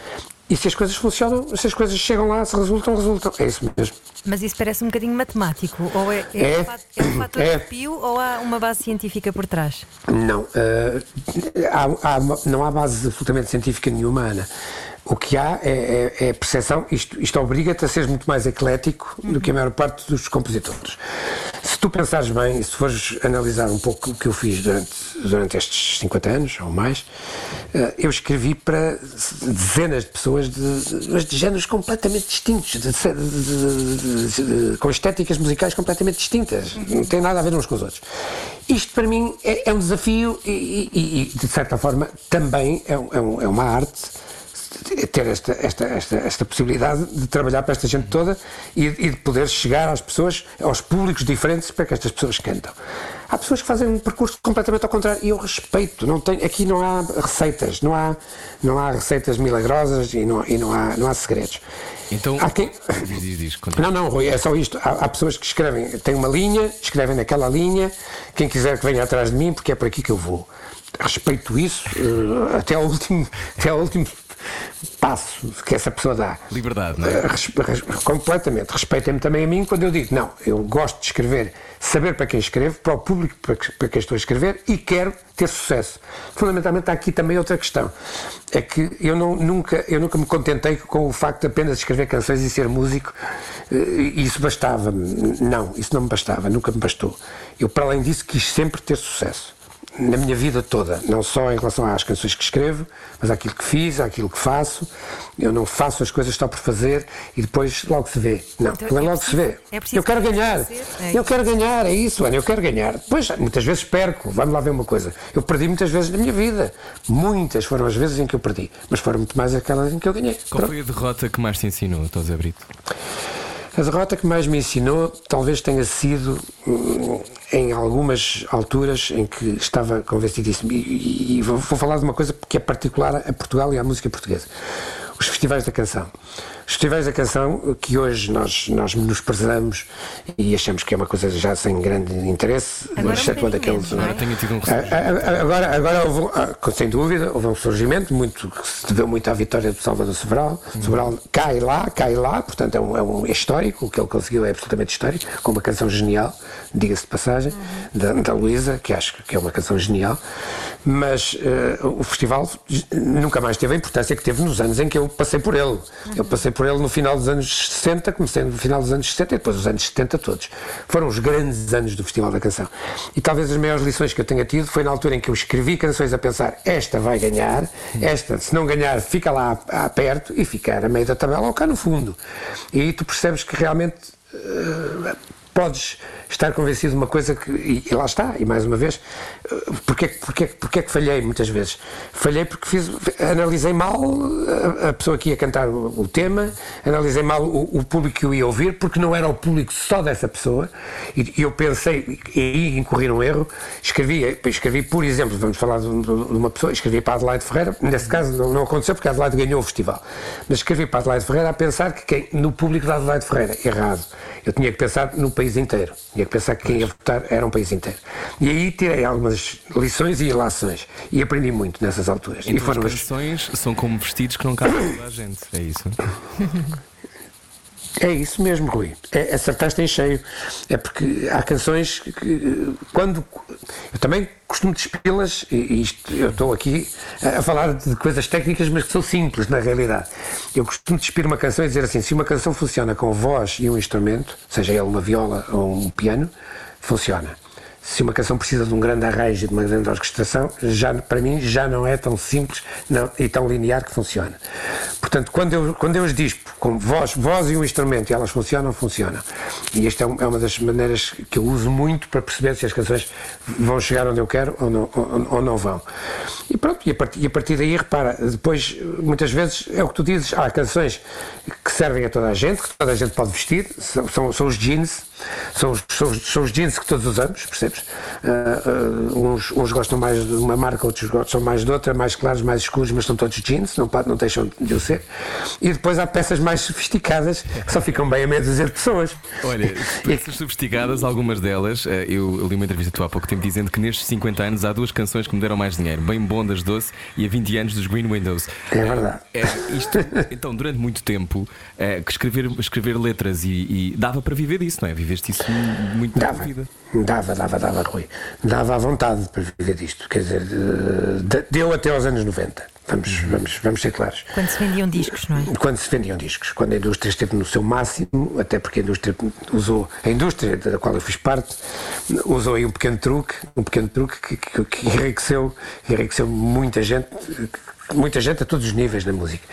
E se as coisas funcionam, se as coisas chegam lá, se resultam, resultam. É isso mesmo. Mas isso parece um bocadinho matemático. Ou é, é, É. um fato- é um fator É. ou há uma base científica por trás? Não, eh, há- há não há base absolutamente científica nenhuma, Ana. O que há é, é, é percepção, isto, isto obriga-te a seres muito mais eclético do que a maior parte dos compositores. Se tu pensares bem, se fores analisar um pouco o que eu fiz durante, durante estes 50 anos ou mais, eh, eu escrevi para dezenas de pessoas de, mas de géneros completamente distintos, de- de- de- com estéticas musicais completamente distintas, não tem nada a ver uns com os outros. Isto para mim é, é um desafio e, e- e, de certa forma também é, um- é é uma arte ter esta, esta, esta, esta possibilidade de trabalhar para esta gente toda e, e de poder chegar às pessoas, aos públicos diferentes para que estas pessoas cantam. Há pessoas que fazem um percurso completamente ao contrário e eu respeito. Não tem, aqui não há receitas, não há, não há receitas milagrosas e não, e não, há, não há segredos. Então, Há quem- diz, diz, não, não, Rui, é só isto. Há, há pessoas que escrevem, têm uma linha, escrevem naquela linha, quem quiser que venha atrás de mim, porque é por aqui que eu vou. Respeito isso eh, até ao último, até ao último passo que essa pessoa dá. Liberdade, não é? Eh, res- res- completamente. Respeitem-me também a mim quando eu digo, não, eu gosto de escrever, saber para quem escrevo, para o público para, que- para quem estou a escrever e quero ter sucesso. Fundamentalmente há aqui também outra questão. É que eu, não, nunca, eu nunca me contentei com o facto de apenas escrever canções e ser músico eh, e isso bastava-me. Não, isso não me bastava, nunca me bastou. Eu, para além disso, quis sempre ter sucesso na minha vida toda, não só em relação às canções que escrevo, mas àquilo que fiz, àquilo que faço. Eu não faço as coisas só por fazer e depois logo se vê. Não, Então, não é é logo se vê. preciso- é preciso eu quero ganhar. é eu quero ganhar, é isso, Ana, eu quero ganhar. Depois, muitas vezes perco. Vamos lá ver uma coisa. Eu perdi muitas vezes na minha vida. Muitas foram as vezes em que eu perdi, mas foram muito mais aquelas em que eu ganhei. Qual Pronto. foi a derrota que mais te ensinou, Tosé Brito? A derrota que mais me ensinou talvez tenha sido hum, em algumas alturas em que estava convencidíssimo. E, e- e vou, vou falar de uma coisa que é particular a Portugal e à música portuguesa: os festivais da canção. Festivais da canção, que hoje nós, nós menosprezamos e achamos que é uma coisa já sem grande interesse, Agora um exceto quando bocadinho aqueles. menos, não é? Agora tenho tido um A- a- a- Agora, agora houve, um- ah, sem dúvida, houve um surgimento muito, que se deveu muito à vitória do Salvador Sobral. Sobral cai lá, cai lá, portanto é um, é um é histórico, o que ele conseguiu é absolutamente histórico, com uma canção genial, diga-se de passagem, da, da Luísa, que acho que é uma canção genial, mas eh, o festival nunca mais teve a importância que teve nos anos em que eu passei por ele. Eu passei por ele no final dos anos 60, comecei no final dos anos 60 e depois os anos 70 todos. Foram os grandes anos do Festival da Canção. E talvez as maiores lições que eu tenha tido foi na altura em que eu escrevi canções a pensar esta vai ganhar, esta, se não ganhar, fica lá a- perto e ficar a meio da tabela ou cá no fundo. E aí tu percebes que realmente eh, podes estar convencido de uma coisa que. E, e lá está, e mais uma vez, eh, porque, é que- porque, é que- porque é que falhei muitas vezes? Falhei porque fiz, analisei mal a, a pessoa que ia cantar o, o tema, analisei mal o, o público que eu ia ouvir, porque não era o público só dessa pessoa, e, e eu pensei, e aí incorri num erro, escrevi, escrevi, por exemplo, vamos falar de, uma pessoa, escrevi para Adelaide Ferreira, nesse caso não, não aconteceu porque Adelaide ganhou o festival, mas escrevi para Adelaide Ferreira a pensar que quem, no público da Adelaide Ferreira, errado, eu tinha que pensar no país inteiro, tinha que pensar que quem ia votar era um país inteiro. E aí tirei algumas lições e ilações, e aprendi muito nessas alturas. Então e foram as canções são como vestidos que não cabem a gente. É isso. É isso mesmo, Rui. É, acertaste em cheio. É porque há canções que, quando. Eu também costumo despi-las, e isto, eu estou aqui a, a falar de coisas técnicas, mas que são simples na realidade. Eu costumo despir uma canção e dizer assim: se uma canção funciona com voz e um instrumento, seja ele uma viola ou um piano, funciona. Se uma canção precisa de um grande arranjo e de uma grande orquestração, já, para mim já não é tão simples não, e tão linear que funciona. Portanto, quando eu, quando eu as dispo com voz, voz e um instrumento e elas funcionam, funcionam. E esta é, um- é uma das maneiras que eu uso muito para perceber se as canções vão chegar onde eu quero ou não, ou, ou não vão. E pronto, e a, partir, e a partir daí, repara, depois, muitas vezes, é o que tu dizes, há canções que servem a toda a gente, que toda a gente pode vestir, são, são, são os jeans, são os, são, os, são os jeans que todos usamos, percebes? Ah, ah, uns, uns gostam mais de uma marca, outros gostam mais de outra, mais claros, mais escuros, mas são todos jeans, não, não deixam de o ser. E depois há peças mais sofisticadas que só ficam bem a meia dúzia de pessoas. Olha, peças sofisticadas, algumas delas, eh, eu li uma entrevista tua há pouco tempo dizendo que nestes 50 anos há duas canções que me deram mais dinheiro: Bem Bom das Doce e a 20 anos dos Green Windows. É verdade. É, isto, então, durante muito tempo, eh, que escrever, escrever letras e, e dava para viver disso, não é? Viveste isso muito na vida. dava, dava, dava, Rui. Dava à vontade para viver disto. Quer dizer, de- deu até aos anos 90. Vamos, vamos, vamos ser claros. Quando se vendiam discos, não é? Quando se vendiam discos, quando a indústria esteve no seu máximo, até porque a indústria usou, a indústria da qual eu fiz parte, usou aí um pequeno truque, um pequeno truque que, que, que enriqueceu, enriqueceu muita gente, muita gente a todos os níveis na música.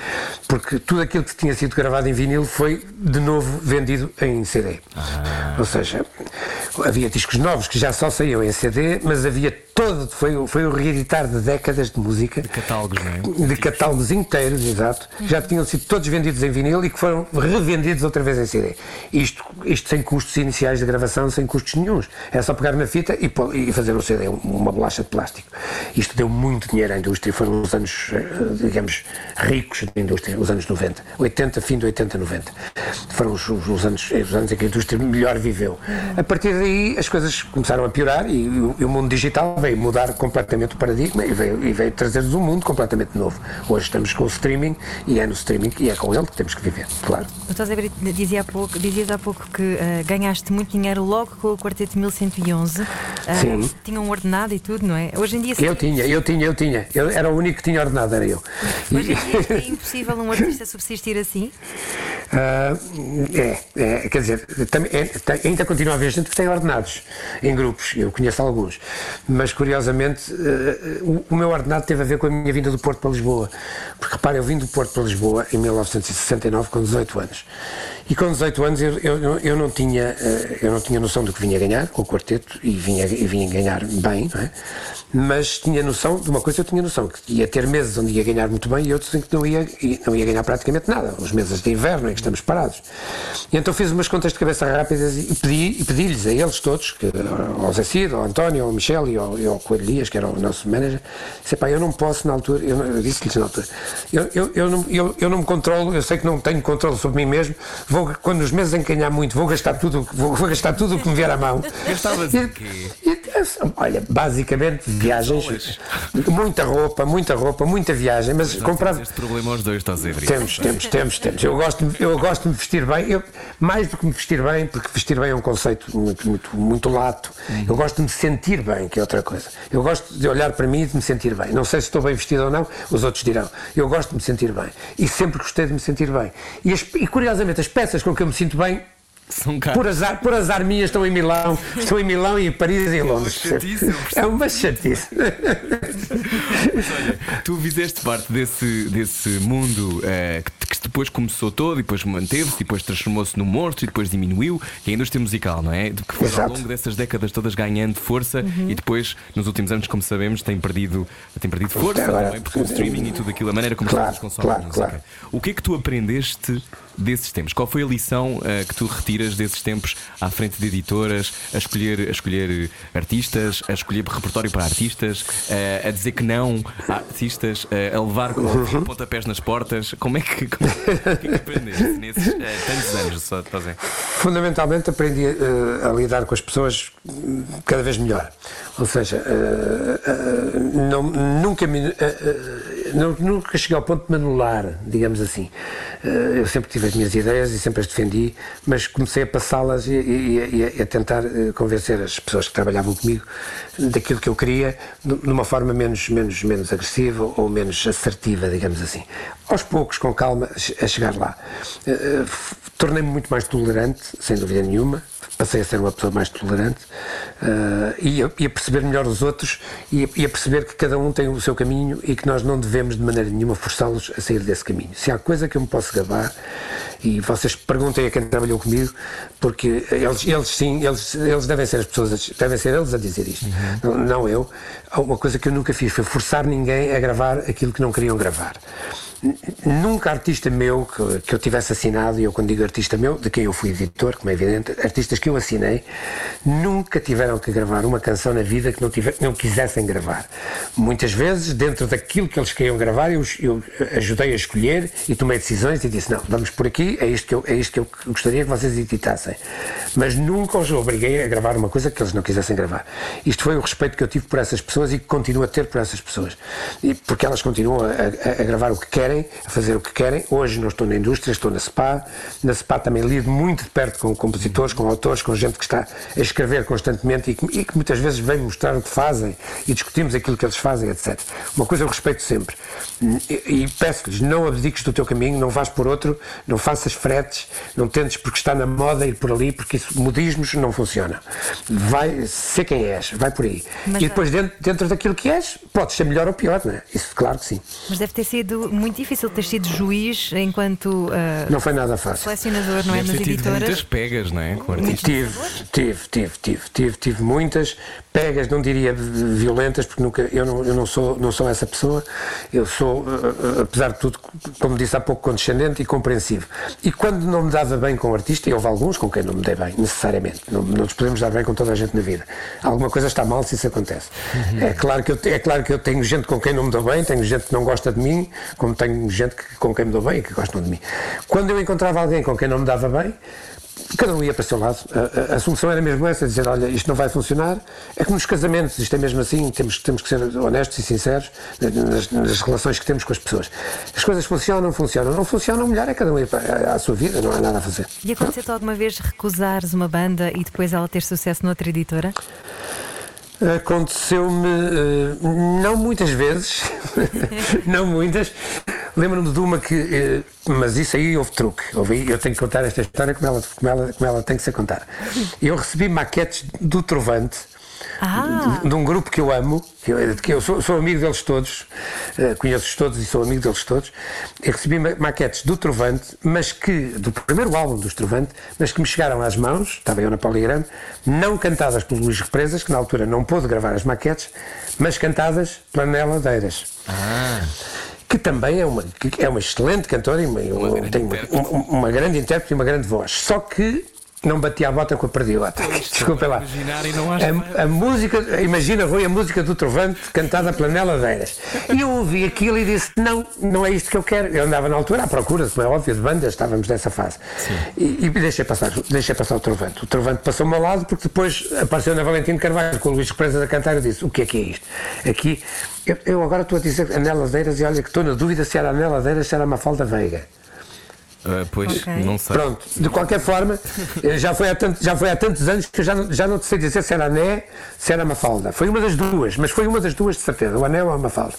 Porque tudo aquilo que tinha sido gravado em vinil foi de novo vendido em CD. Ou seja, havia discos novos que já só saíam em CD, mas havia todo, foi, foi o reeditar de décadas de música Catálogos, não é? de catálogos inteiros, exato, já tinham sido todos vendidos em vinil e que foram revendidos outra vez em CD. Isto, isto sem custos iniciais de gravação, sem custos nenhums. É só pegar na fita e, e fazer um CD, uma bolacha de plástico. Isto deu muito dinheiro à indústria, foram os anos, digamos, ricos da indústria, os anos 90, 80, fim de 80, 90. Foram os, os- os anos, os anos em que a indústria melhor viveu. A partir daí as coisas começaram a piorar e, o- e o mundo digital veio mudar completamente o paradigma e veio, e veio trazer-nos um mundo completamente novo. Hoje estamos com o streaming e é no streaming e é com ele que temos que viver, claro. O José Brito dizia há pouco, dizias há pouco que ah, ganhaste muito dinheiro logo com o Quarteto 1111. Ah, Sim. Tinha um ordenado e tudo, não é? Hoje em dia Eu tinha, eu tinha, eu tinha. Eu era o único que tinha ordenado, era eu. Hoje dia é impossível um artista subsistir assim. Ah, é, é, quer dizer, também, é, tem- ainda continua a haver gente que tem ordenados em grupos, eu conheço alguns, mas curiosamente eh, o, o meu ordenado teve a ver com a minha vinda do Porto para Lisboa, porque repara, eu vim do Porto para Lisboa em 1969 com 18 anos. E com 18 anos eu, eu, eu não tinha, eh, eu não tinha noção do que vinha ganhar com o quarteto e vinha, e vinha ganhar bem, não é? mas tinha noção de uma coisa, eu tinha noção que ia ter meses onde ia ganhar muito bem e outros em que não ia, não ia ganhar praticamente nada, os meses de inverno em que estamos parados. E então fiz umas contas de cabeça rápidas e pedi- pedi-lhes a eles todos, que, ao Zé Cid, ao António, ao Michel e ao, e ao Coelho Dias, que era o nosso manager, disse, pá, eu não posso na altura, eu, eu disse-lhes na altura, eu, eu, eu, não, eu, eu não me controlo, eu sei que não tenho controle sobre mim mesmo, vou, quando os meses em que ganhar muito, vou gastar tudo, vou, vou gastar tudo o que me vier à mão. Gastavas E- o quê? e- Olha, basicamente viagens, muita roupa, muita roupa, muita viagem, mas comprava. temos este problema aos dois, estás a ver? Temos, temos, temos, temos. Eu gosto, eu gosto de me vestir bem, eu, mais do que me vestir bem, porque vestir bem é um conceito muito, muito, muito lato. Eu gosto de me sentir bem, que é outra coisa. Eu gosto de olhar para mim e de me sentir bem. Não sei se estou bem vestido ou não, os outros dirão. Eu gosto de me sentir bem. E sempre gostei de me sentir bem. E, as- e, curiosamente, as peças com que eu me sinto bem São caros. Por azar, por azar minhas estão em Milão, estão em Milão e em Paris e em Londres. chatice, eu percebo. É uma chatice. Tu fizeste parte desse, desse mundo eh, que, que depois começou todo, e depois manteve-se, depois transformou-se no morto, e depois diminuiu, e a indústria musical, não é? Que foi ao Exato. longo dessas décadas todas ganhando força e depois, nos últimos anos, como sabemos, tem perdido, tem perdido força, Agora- não é? Porque o streaming e tudo aquilo, a maneira como Claro, as pessoas consomem claro, música. claro. O que é que tu aprendeste desses tempos? Qual foi a lição eh, que tu retiras desses tempos à frente de editoras, a escolher, a escolher artistas, a escolher repertório para artistas, eh, a dizer que não a artistas, eh, a levar com Uhum. pontapés nas portas? Como é que, como, que é que aprendeste nesses tantos anos? Só de fazer? Fundamentalmente aprendi a lidar com as pessoas cada vez melhor. Ou seja, não- nunca, me, não- nunca cheguei ao ponto de me anular, digamos assim. Eh, eu sempre tive as minhas ideias e sempre as defendi, mas comecei a passá-las e, e- e a, tentar eh, convencer as pessoas que trabalhavam comigo daquilo que eu queria de uma forma menos, menos, menos agressiva ou menos assertiva, digamos assim. Aos poucos, com calma, a chegar lá. Eh, Tornei-me muito mais tolerante, sem dúvida nenhuma. Passei a ser uma pessoa mais tolerante eh, e, a, e a perceber melhor os outros e a, e a perceber que cada um tem o seu caminho e que nós não devemos de maneira nenhuma forçá-los a sair desse caminho. Se há coisa que eu me posso gabar, e vocês perguntem a quem trabalhou comigo, porque eles, eles sim, eles, eles devem ser as pessoas, devem ser eles a dizer isto, não, não eu. Uma coisa que eu nunca fiz foi forçar ninguém a gravar aquilo que não queriam gravar. Nunca artista meu que, que eu tivesse assinado, e eu quando digo artista meu, de quem eu fui editor, como é evidente, artistas que eu assinei, nunca tiveram que gravar uma canção na vida que não, tiver, não quisessem gravar. Muitas vezes, dentro daquilo que eles queriam gravar, eu, eu ajudei a escolher e tomei decisões e disse: não, vamos por aqui, é isto que eu, é isto que eu gostaria que vocês editassem. Mas nunca os obriguei a gravar uma coisa que eles não quisessem gravar. Isto foi o respeito que eu tive por essas pessoas e que continuo a ter por essas pessoas. E porque elas continuam a, a- a gravar o que querem, a fazer o que querem. Hoje não estou na indústria, estou na SPA. Na SPA também lido muito de perto com compositores, com autores, com gente que está a escrever constantemente e que, e que muitas vezes vem mostrar o que fazem e discutimos aquilo que eles fazem, etc. Uma coisa eu respeito sempre. E, e peço-lhes, não abdiques do teu caminho, não vás por outro, não faças fretes, não tentes porque está na moda ir por ali, porque isso, modismos não funcionam. Vai ser quem és, vai por aí. Mas e depois, dentro, dentro daquilo que és, podes ser melhor ou pior, não é? Isso, claro que sim. Mas deve ter sido muito difícil ter sido juiz enquanto ah, Não foi nada fácil. selecionador, não é? Nas editoras. muitas pegas, não é? Com artistas. Tive, tive, tive, tive, tive, tive muitas pegas, não diria violentas, porque nunca, eu, não, eu não, sou, não sou essa pessoa. Eu sou, eh, eh, apesar de tudo, como disse há pouco, condescendente e compreensivo. E quando não me dava bem com o artista, e houve alguns com quem não me dei bem, necessariamente. Não, não nos podemos dar bem com toda a gente na vida. Alguma coisa está mal se isso acontece. É, claro que eu, é claro que eu tenho gente com quem não me dou bem, tenho gente que não gosta de mim, como tenho gente que, com quem me dou bem e que gostam de mim. Quando eu encontrava alguém com quem não me dava bem, Cada um ia para o seu lado. A, a- a solução era mesmo essa: dizer, olha, isto não vai funcionar. É que nos casamentos, isto é mesmo assim, temos, temos que ser honestos e sinceros nas, nas relações que temos com as pessoas. As coisas funcionam, funcionam. Não funcionam, melhor é cada um ir para a, a sua vida, não há nada a fazer. E aconteceu-te alguma vez recusares uma banda e depois ela ter sucesso noutra editora? Aconteceu-me, eh, não muitas vezes, não muitas. Lembro-me de uma que, eh, mas isso aí houve truque. Houve, eu tenho que contar esta história como ela, como, ela, como ela tem que ser contada. Eu recebi maquetes do Trovante. Ah! de, um grupo que eu amo, que eu, que eu sou, sou amigo deles todos, eh, conheço-os todos e sou amigo deles todos. Eu recebi ma- maquetes do Trovante, mas que, do primeiro álbum dos Trovante, mas que me chegaram às mãos, estava eu na Poligrama, não cantadas pelo Luís Represas, que na altura não pôde gravar as maquetes, mas cantadas pela Nela Deiras. Que também é uma, que é uma excelente cantora e uma, uma- grande tem uma, uma- uma grande intérprete e uma grande voz. Só que não batia a bota com a perdiota. Desculpem lá. Imaginar e não acho A, a música, imagina, Rui, a música do Trovante cantada pela Nela Deiras. E eu ouvi aquilo e disse: Não, não é isto que eu quero. Eu andava na altura à procura, como é óbvio, de bandas, estávamos nessa fase. E, e deixei, passar, deixei passar o Trovante. O Trovante passou-me ao lado porque depois apareceu na Valentino Carvalho com o Luís Represa a cantar e eu disse: O que é que é isto? Aqui, eu, eu agora estou a dizer a Nela Deiras e olha que estou na dúvida se era a Nela Deiras, se era a Mafalda Veiga. Ah, pois, Ok. não sei. Pronto, de qualquer forma, eh, já foi, há tanto- já foi há tantos anos que eu já não, já não te sei dizer se era Ané, se era Mafalda. Foi uma das duas, mas foi uma das duas de certeza, o Anel ou a Mafalda.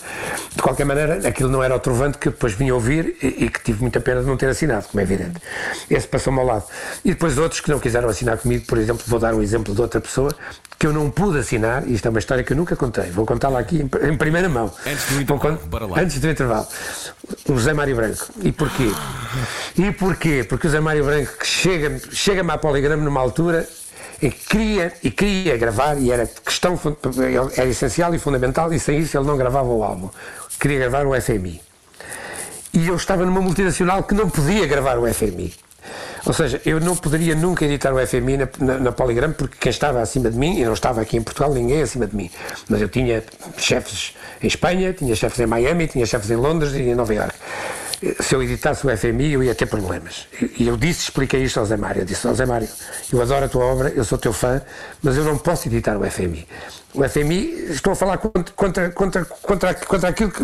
De qualquer maneira, aquilo não era o trovante que depois vim ouvir e, e que tive muita pena de não ter assinado, como é evidente. Esse passou-me ao lado. E depois outros que não quiseram assinar comigo, por exemplo, vou dar um exemplo de outra pessoa que eu não pude assinar, e isto é uma história que eu nunca contei, vou contá-la aqui em, em primeira mão. Antes do intervalo, bora lá. Antes do intervalo. O José Mário Branco. E porquê? E porquê? Porque o José Mário Branco que chega- chega-me à Poligrama numa altura em que queria e queria gravar e era questão era essencial e fundamental e sem isso ele não gravava o álbum. Queria gravar o FMI. E eu estava numa multinacional que não podia gravar o FMI. Ou seja, eu não poderia nunca editar o FMI na, na, na Polygram porque quem estava acima de mim, e não estava aqui em Portugal ninguém acima de mim, mas eu tinha chefes em Espanha, tinha chefes em Miami, tinha chefes em Londres e em Nova Iorque. Se eu editasse o FMI eu ia ter problemas. E eu disse, expliquei isto ao Zé Mário. Eu disse, ao Zé Mário, eu adoro a tua obra, eu sou teu fã, mas eu não posso editar o FMI. O FMI, estou a falar contra, contra, contra, contra, aquilo que.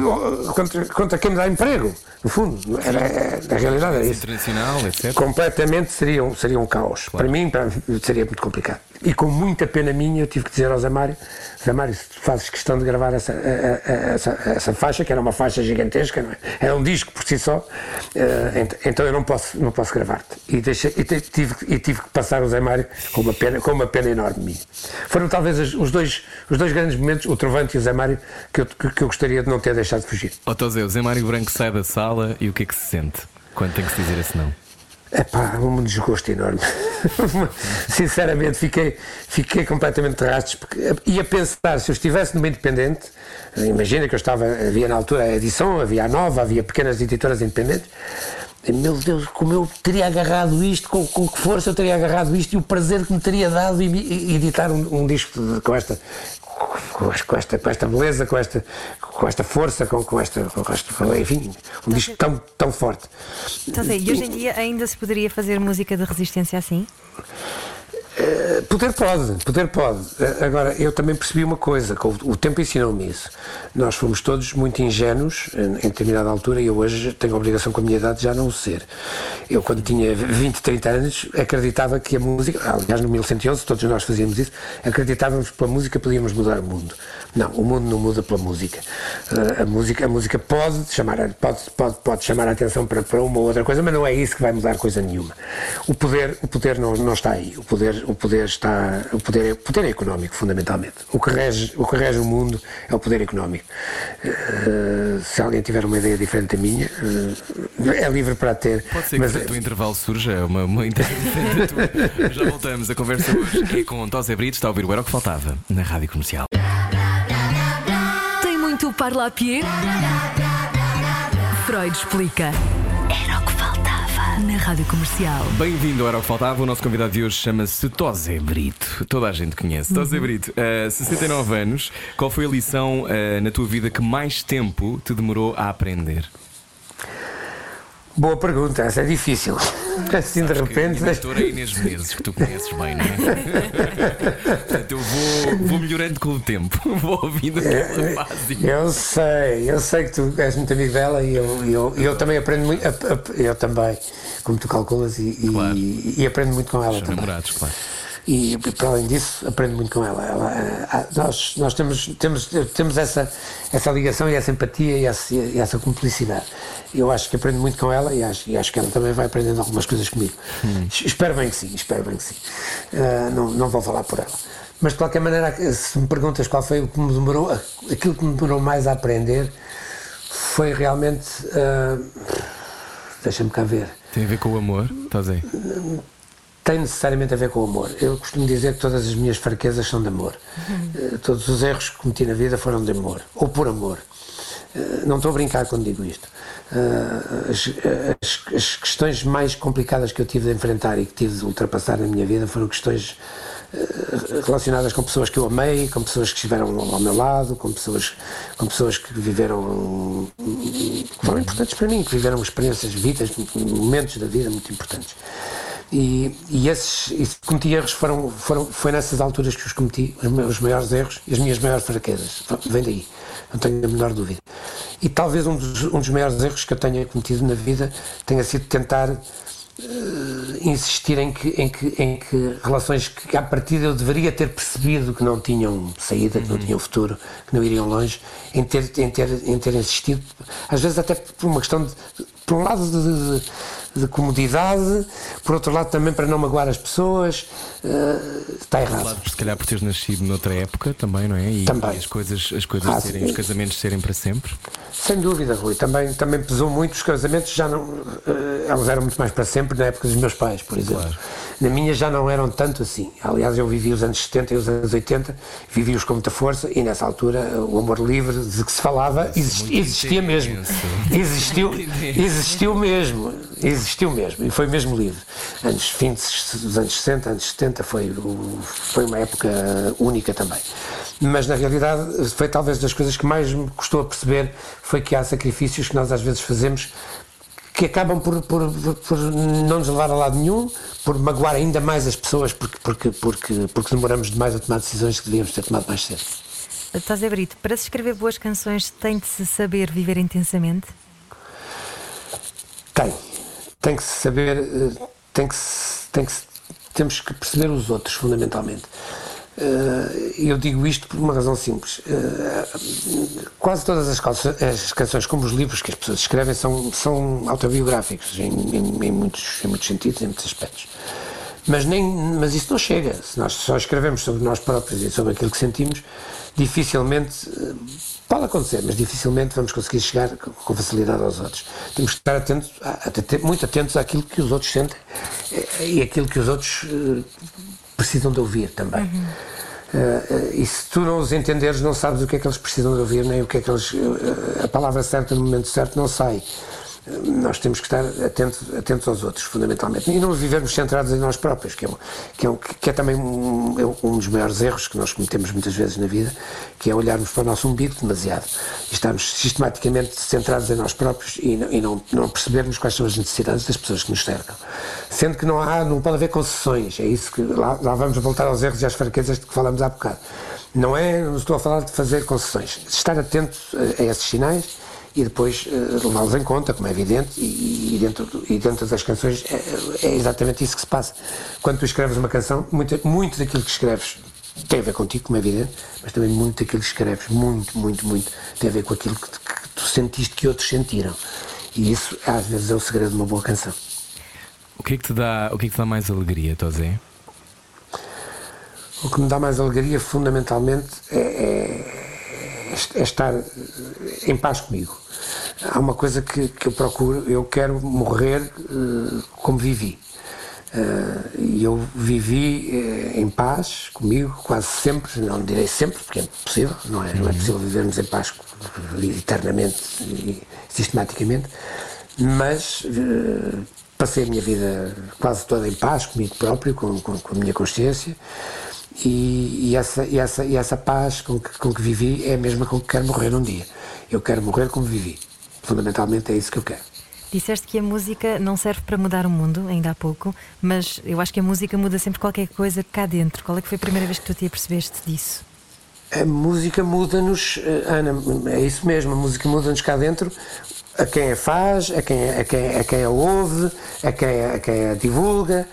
contra, contra quem me dá emprego, no fundo. Era, era- na realidade era isso Internacional, etc. completamente seria um, seria um caos. Para mim, para- seria muito complicado. E com muita pena minha, eu tive que dizer ao Zé Mário: Zé Mário, se fazes questão de gravar essa, a- a- a- essa, essa faixa, que era uma faixa gigantesca, não é? era um disco por si só, eh, ent- então eu não posso, não posso gravar-te. E, deixei- e tive, e tive que passar o Zé Mário com uma pena, com uma pena enorme minha. Foram talvez os dois, os dois grandes momentos, o Trovante e o Zé Mário, que eu, que, eu gostaria de não ter deixado de fugir. Ó Tosé, o Zé Mário Branco sai da sala e o que é que se sente quando tem que se dizer esse não? É pá, um desgosto enorme. Sinceramente, fiquei, fiquei completamente de. Porque ia pensar, se eu estivesse numa independente, imagina que eu estava, havia na altura a edição, havia a nova, havia pequenas editoras independentes. E, meu Deus, como eu teria agarrado isto, com, com que força eu teria agarrado isto e o prazer que me teria dado e, e editar um, um disco de- com esta. Com esta, com esta, beleza, com esta, com esta força, com, com esta, com esta. Enfim, um disco tão, tão forte. Então, e hoje em dia ainda se poderia fazer música de resistência assim? Poder pode, poder pode. Eh, Agora, eu também percebi uma coisa, que o, tempo ensinou-me isso. Nós fomos todos muito ingênuos em, em determinada altura e eu hoje tenho a obrigação com a minha idade de já não o ser. Eu, quando tinha 20, 30 anos, acreditava que a música, aliás, no 1111, todos nós fazíamos isso, acreditávamos que pela música podíamos mudar o mundo. Não, o mundo não muda pela música. Eh, A música, a música pode chamar, pode, pode, pode chamar a atenção para, para uma ou outra coisa, mas não é isso que vai mudar coisa nenhuma. O poder, o poder não, não está aí. O poder, o poder está, o poder, é- o poder é económico, fundamentalmente. O que rege, o que rege o mundo é o poder económico. Eh, se alguém tiver uma ideia diferente da minha, eh, é livre para ter. Pode ser mas, que o intervalo surja uma, uma ideia diferente da tua. Já voltamos. A conversa hoje é com Tosé Brito. Está a ouvir o Era o que Faltava na Rádio Comercial. Tem muito parlapier? Freud explica. Na Rádio Comercial. Bem-vindo ao Era o que Faltava. O nosso convidado de hoje chama-se Tosé Brito. Toda a gente conhece. Tosé Brito, eh, 69 anos. Qual foi a lição eh, na tua vida que mais tempo te demorou a aprender? Boa pergunta, essa é difícil. Assim de repente. A doutora Inês Menezes, que tu conheces bem, não é? Portanto, eu vou, vou melhorando com o tempo. Vou ouvindo aquela básica. Eu sei, eu sei que tu és muito amigo dela e eu, eu, eu também aprendo muito, eu também, como tu calculas, e, e- Claro. e aprendo muito com ela São também. namorados, claro. E para além disso, aprendo muito com ela. Ela, ah, nós nós temos, temos, temos essa, essa ligação e essa empatia e essa, e essa cumplicidade. Eu acho que aprendo muito com ela e acho, e acho que ela também vai aprendendo algumas coisas comigo. Espero bem que sim, espero bem que sim. Ah, não, não vou falar por ela. Mas de qualquer maneira, se me perguntas qual foi o que me demorou, aquilo que me demorou mais a aprender foi realmente. ah, Deixa-me cá ver Tem a ver com o amor, Tosé? Tem necessariamente a ver com o amor. Eu costumo dizer que todas as minhas fraquezas são de amor. Eh, Todos os erros que cometi na vida foram de amor, ou por amor. Eh, Não estou a brincar quando digo isto. Eh, As, as- as questões mais complicadas que eu tive de enfrentar e que tive de ultrapassar na minha vida foram questões relacionadas com pessoas que eu amei, com pessoas que estiveram ao meu lado, com pessoas, com pessoas que viveram que foram importantes para mim, que viveram experiências, vidas, momentos da vida muito importantes. E, e esses, e se cometi erros foram, foram, foi nessas alturas que os cometi, os, meus, os maiores erros e as minhas maiores fraquezas. Vem daí, não tenho a menor dúvida. E talvez um dos, um dos maiores erros que eu tenha cometido na vida tenha sido tentar eh, insistir em que, em, que, em que relações que à partida eu deveria ter percebido que não tinham saída, que não tinham futuro, que não iriam longe, em ter, em ter, em ter insistido, às vezes até por uma questão de, por um lado de, de, de comodidade, por outro lado também para não magoar as pessoas, uh, está errado. Claro, se calhar por teres nascido noutra época também, não é? E, Também. e as coisas, as coisas Ah, serem, os casamentos serem para sempre. Sem dúvida, Rui. Também, também pesou muito os casamentos, já não. eh, eles eram muito mais para sempre na época dos meus pais, por exemplo. Claro. Na minha já não eram tanto assim. Aliás, eu vivi os anos 70 e os anos 80, vivi-os com muita força e nessa altura o amor livre de que se falava exist- existia mesmo. Existiu, existiu mesmo. Existiu mesmo. E foi mesmo livre. Anos 20 dos anos 60, anos 70 foi, foi uma época única também. Mas na realidade foi talvez das coisas que mais me custou a perceber foi que há sacrifícios que nós às vezes fazemos que acabam por, por, por, por não nos levar a lado nenhum, por magoar ainda mais as pessoas porque, porque, porque, porque demoramos demais a tomar decisões que devíamos ter tomado mais cedo. Tosé Brito, para se escrever boas canções tem de se saber viver intensamente? Tem. Tem que se saber, eh, tem que tem que temos que perceber os outros, fundamentalmente. Eh, Eu digo isto por uma razão simples. Eh, Quase todas as, canções, como os livros que as pessoas escrevem, são, são autobiográficos em, em- em muitos, em muitos sentidos, em muitos aspectos. Mas, nem, mas isso não chega. Se nós só escrevemos sobre nós próprios e sobre aquilo que sentimos, dificilmente, eh, pode acontecer, mas dificilmente vamos conseguir chegar com facilidade aos outros. Temos que estar atentos, muito atentos àquilo que os outros sentem e àquilo que os outros precisam de ouvir também. Eh, eh, e se tu não os entenderes, não sabes o que é que eles precisam de ouvir, nem o que é que eles. eh, a palavra certa no momento certo não sai. Nós temos que estar atentos, atentos aos outros, fundamentalmente. E não vivermos centrados em nós próprios, que é, que é, que é também um, é um dos maiores erros que nós cometemos muitas vezes na vida, que é olharmos para o nosso umbigo demasiado. E estarmos sistematicamente centrados em nós próprios e, não, e não, não percebermos quais são as necessidades das pessoas que nos cercam. Sendo que não há, não pode haver concessões. É isso que lá, lá vamos voltar aos erros e às fraquezas de que falamos há bocado. Não é, não estou a falar de fazer concessões. Estar atento a, a esses sinais e depois eh, levá-los em conta, como é evidente, e, e dentro, e dentro das canções é, é exatamente isso que se passa. Quando tu escreves uma canção, muito, muito daquilo que escreves tem a ver contigo, como é evidente, mas também muito daquilo que escreves, muito, muito, muito, tem a ver com aquilo que, que tu sentiste que outros sentiram. E isso, às vezes, é o segredo de uma boa canção. O que é que te dá, o que é que te dá mais alegria, Tosé? O que me dá mais alegria, fundamentalmente, é, é- é estar em paz comigo. Há uma coisa que, que eu procuro, eu quero morrer eh, como vivi. Eh, E eu vivi eh, em paz comigo quase sempre, não direi sempre, porque é impossível, não é, não é possível vivermos em paz eternamente e sistematicamente, mas passei a minha vida quase toda em paz comigo próprio, com, com, com a minha consciência, e, e essa, e, essa, e essa paz com que, com que vivi é a mesma com que quero morrer um dia. Eu quero morrer como vivi. Fundamentalmente é isso que eu quero. Disseste que a música não serve para mudar o mundo, ainda há pouco, mas eu acho que a música muda sempre qualquer coisa cá dentro. Qual é que foi a primeira vez que tu te apercebeste disso? A música muda-nos, eh, Ana, é isso mesmo, a música muda-nos cá dentro, a quem a faz, a quem, a quem, a quem a ouve, a quem, a quem a divulga.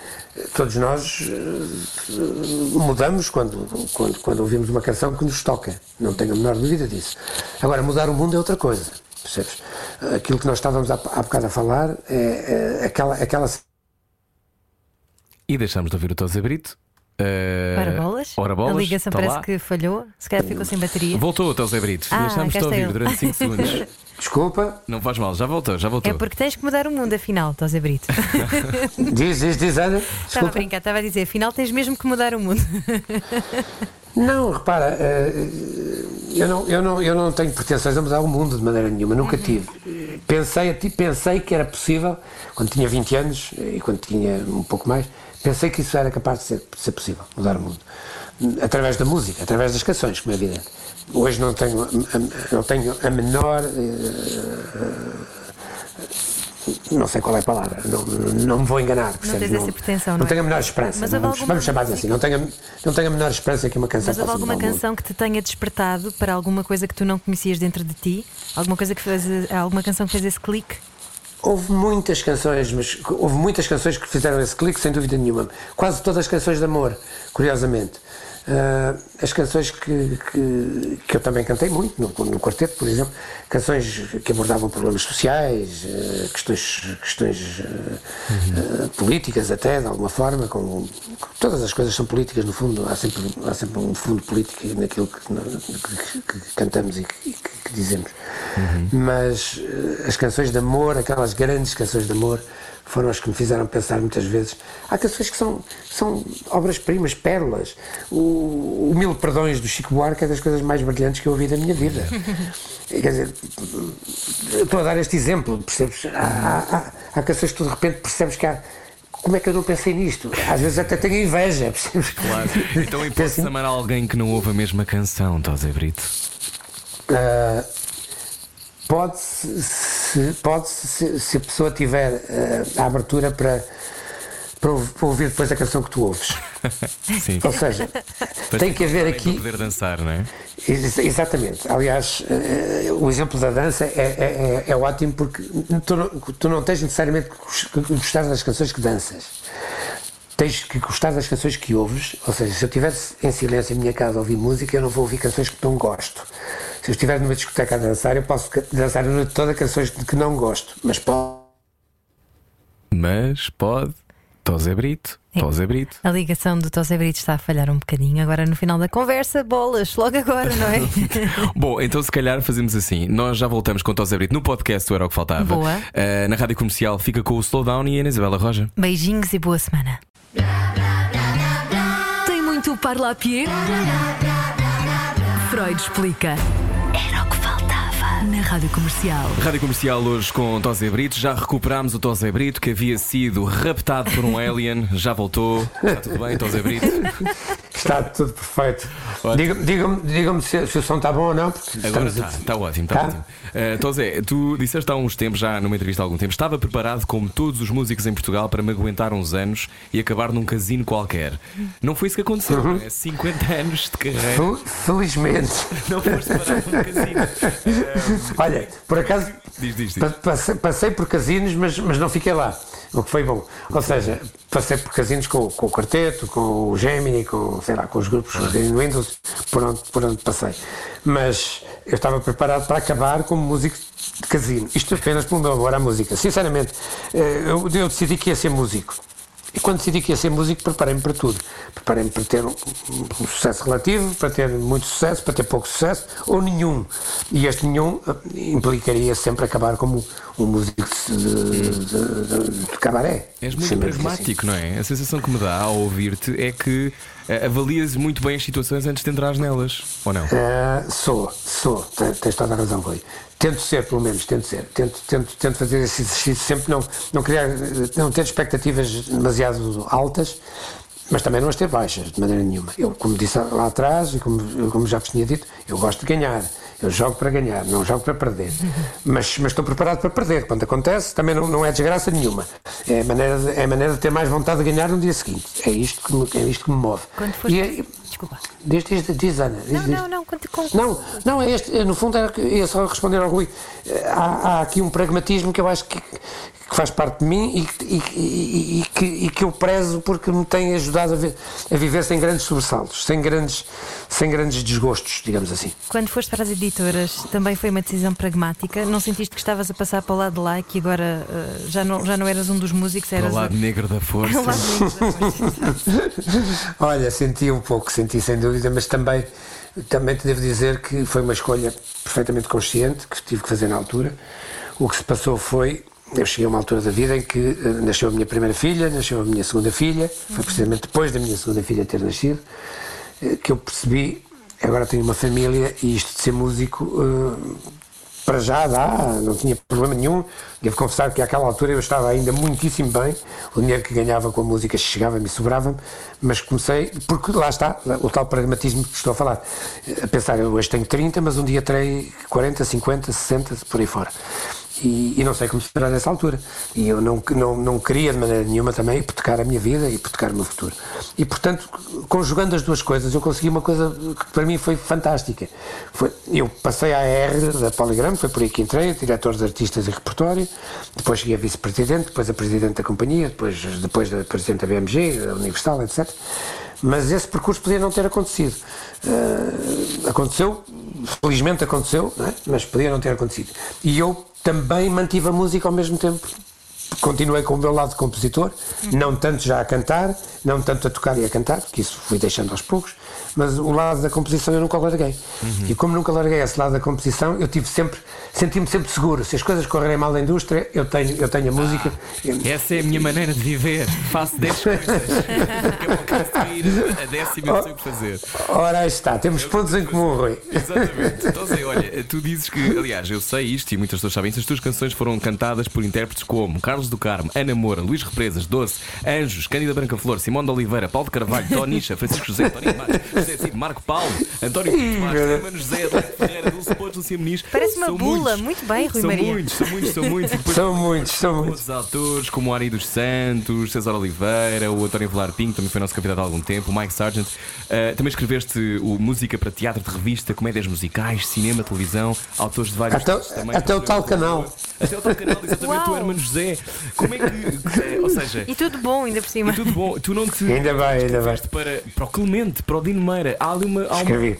Todos nós eh, mudamos quando, quando, quando ouvimos uma canção que nos toca, não tenho a menor dúvida disso. Agora, mudar o mundo é outra coisa, percebes? Aquilo que nós estávamos há, há bocado a falar é, é aquela, aquela E deixamos de ouvir o Tosé Brito. Eh, Ora bolas? Ora bolas. A ligação está parece lá. que falhou, se calhar ficou sem bateria. Voltou o Tosé Brito. Ah, Deixámos de ouvir ele. durante 5 segundos. Desculpa, Não faz mal, já voltou, já voltou. É porque tens que mudar o mundo, afinal, Tosé Brito. diz, diz, diz, Ana. Estava a brincar, estava a dizer, afinal tens mesmo que mudar o mundo. Não, repara, eh, eu não, eu, não, eu não tenho pretensões a mudar o mundo de maneira nenhuma, nunca tive. Pensei, pensei que era possível, quando tinha 20 anos e quando tinha um pouco mais, pensei que isso era capaz de ser, de ser possível, mudar o mundo. Através da música, através das canções, como é evidente. Hoje não tenho, não tenho a menor. eh, não sei qual é a palavra, não, não me vou enganar. percebes? tens essa pretensão, não não é? tenho a menor esperança. Mas vamos, vamos chamar assim, não tenho, a- não tenho a menor esperança que uma canção Mas houve alguma canção que te tenha despertado para alguma coisa que tu não conhecias dentro de ti? Alguma coisa que fez, alguma canção que fez esse clique? Houve muitas canções, mas houve muitas canções que fizeram esse clique, sem dúvida nenhuma. Quase todas as canções de amor, curiosamente. Ah, as canções que, que, que eu também cantei muito, no, no quarteto, por exemplo, canções que abordavam problemas sociais, ah, questões, questões ah, políticas até, de alguma forma, com, todas as coisas são políticas no fundo, há sempre, há sempre um fundo político naquilo que, que- cantamos e que, dizemos. Mas eh, as canções de amor, aquelas grandes canções de amor, foram as que me fizeram pensar muitas vezes. Há canções que são, são obras-primas, pérolas. O, o Mil Perdões do Chico Buarque é das coisas mais brilhantes que eu ouvi da minha vida. Quer dizer, estou a dar este exemplo, percebes? Há, há- há- há canções que tu de repente percebes que há. Como é que eu não pensei nisto? Às vezes até tenho inveja, percebes? Claro. Então, Penso- amar alguém que não ouve a mesma canção, Tosé Brito? Ah, pode se, pode se, se a pessoa tiver ah, a abertura para, para ouv- para ouvir depois a canção que tu ouves. Sim. Ou seja, tem que haver aqui. poder dançar, não é? Ex- Exatamente. Aliás, eh, o exemplo da dança é, é- é- é ótimo porque tu não, tu não tens necessariamente que gostar das canções que danças. Tens que gostar das canções que ouves. Ou seja, se eu estivesse em silêncio em minha casa a ouvir música, eu não vou ouvir canções que não gosto. Se eu estiver numa discoteca a dançar, eu posso dançar a noite toda canções de que não gosto. Mas posso. Mas pode. Tosé Brito. Tosé Brito. A ligação do Tosé Brito está a falhar um bocadinho. Agora no final da conversa, bolas, logo agora, não é? Bom, então se calhar fazemos assim. Nós já voltamos com o Tosé Brito no podcast do Era o que Faltava. Boa. Ah, na rádio comercial fica com o Slowdown e a Ana Isabela Roja. Beijinhos e boa semana. Tem muito parlapier? Freud explica. Na Rádio Comercial. Rádio Comercial hoje com Tosé Brito. Já recuperámos o Tosé Brito que havia sido raptado por um alien. Já voltou. Está tudo bem, Tosé Brito? Está tudo perfeito. Diga-me diga diga se, se o som está bom ou não. Agora está, a- está ótimo, está Tá? ótimo. Uh, Tosé, tu disseste há uns tempos, já numa entrevista há algum tempo, estava preparado, como todos os músicos em Portugal, para me aguentar uns anos e acabar num casino qualquer. Não foi isso que aconteceu, Uhum. não é? 50 anos de carreira. Fel- Felizmente. Não foste parar num casino. Olha, por acaso Diz, diz, diz. pa- passei, passei por casinos, mas, mas não fiquei lá. O que foi bom. Ou seja, passei por casinos com, com o quarteto, com o Gemini, com, sei lá, com os grupos Ah. os Windows, por onde, por onde passei. Mas eu estava preparado para acabar como músico de casino. Isto apenas pelo meu amor à música. Sinceramente, eh, eu, eu decidi que ia ser músico. E quando decidi que ia ser músico, preparei-me para tudo. Preparei-me para ter um, um sucesso relativo, para ter muito sucesso, para ter pouco sucesso, ou nenhum. E este nenhum eh, implicaria sempre acabar como um músico de, de, de- de cabaré. És muito assim. pragmático, não é? A sensação que me dá ao ouvir-te é que uh, avalias muito bem as situações antes de entrares nelas, ou não? Ah, sou, sou, Te- tens toda a razão, Rui. Tento ser, pelo menos, tento ser. Tento, tento, tento fazer esse exercício, sempre não, não criar, não ter expectativas demasiado altas, mas também não as ter baixas, de maneira nenhuma. Eu, como disse lá atrás, e como, como já vos tinha dito, eu gosto de ganhar. Eu jogo para ganhar, não jogo para perder. Mas, mas estou preparado para perder. Quando acontece, também não, não é desgraça nenhuma. É a, maneira de, é maneira de ter mais vontade de ganhar no dia seguinte. É isto que me, é isto que me move. Quando foste. E é- Desculpa. Diz, diz, diz, Ana. Diz, Não, não, não. Não, não, é este, no fundo era, ia só responder ao Rui. Há, há aqui um pragmatismo que eu acho que, que faz parte de mim e, que- e, e- e que, e que eu prezo porque me tem ajudado a, ver- a viver sem grandes sobressaltos, sem grandes, sem grandes desgostos, digamos assim. Quando foste para as editoras, também foi uma decisão pragmática? Não sentiste que estavas a passar para o lado de lá e que agora eh, já, não, já não eras um dos músicos, Para eras o lado negro da o força. lado negro. Olha, senti um pouco, senti sem dúvida, mas também, também te devo dizer que foi uma escolha perfeitamente consciente que tive que fazer na altura. O que se passou foi, eu cheguei a uma altura da vida em que eh, nasceu a minha primeira filha, nasceu a minha segunda filha, foi precisamente depois da minha segunda filha ter nascido, eh, que eu percebi, agora tenho uma família e isto de ser músico. eh, para já dá, não tinha problema nenhum. Devo confessar que àquela altura eu estava ainda muitíssimo bem. O dinheiro que ganhava com a música chegava-me e sobrava-me, mas comecei, porque lá está, o tal pragmatismo que estou a falar. A pensar, eu hoje tenho 30, mas um dia terei 40, 50, 60, por aí fora. E, e não sei como será nessa altura. E eu não, não, não queria de maneira nenhuma também hipotecar a minha vida e hipotecar o meu futuro. E portanto, conjugando as duas coisas, eu consegui uma coisa que para mim foi fantástica. Foi, eu passei à AR da Poligram, foi por aí que entrei, diretor de artistas e repertório, depois cheguei a vice-presidente, depois a presidente da companhia, depois, depois da presidente da BMG, da Universal, etc. Mas esse percurso podia não ter acontecido. Uh, aconteceu, felizmente aconteceu, é? mas podia não ter acontecido. E eu também mantive a música ao mesmo tempo. Continuei com o meu lado de compositor, não tanto já a cantar, não tanto a tocar e a cantar, porque isso fui deixando aos poucos, mas o lado da composição eu nunca larguei. Uhum. E como nunca larguei esse lado da composição, eu tive sempre, senti-me sempre seguro. Se as coisas correrem mal na indústria, eu tenho, eu tenho a música. Ah, essa é a minha maneira de viver. Faço 10 coisas. a décima eu sei o que fazer. Ora, aí está, temos eu pontos em comum, Rui. Exatamente. Então, sei, olha, tu dizes que, aliás, eu sei isto e muitas pessoas sabem isso, as tuas canções foram cantadas por intérpretes como Carlos do Carmo, Ana Moura, Luís Represas, Doce, Anjos, Cândida Branca Flor, Simão de Oliveira, Paulo de Carvalho, Tonicha, Francisco José, António Matos, Cid, Marco Paulo, António Pinto Marques, Mano José, Adelaide Ferreira, Dulce Pontes, Lucia Muniz. Parece uma bula, muitos. muito bem, Rui são Maria. Muitos, são muitos, são muitos. são muitos, são muitos. Outros autores como o Ari dos Santos, César Oliveira, o António Velar Pinto, também foi nosso convidado há algum tempo, o Mike Sargent. Uh, também escreveste o música para teatro de revista, comédias musicais, cinema, televisão, autores de vários Até, também, até o tal canal. Até o tal canal, exatamente, o Hermano José. Como é que. Ou seja. E tudo bom, ainda por cima. E tudo bom. Tu não te. Ainda bem, ainda bem. Para, para o Clemente, para o Dino Meira. Há ali uma. Há uma Escrevi.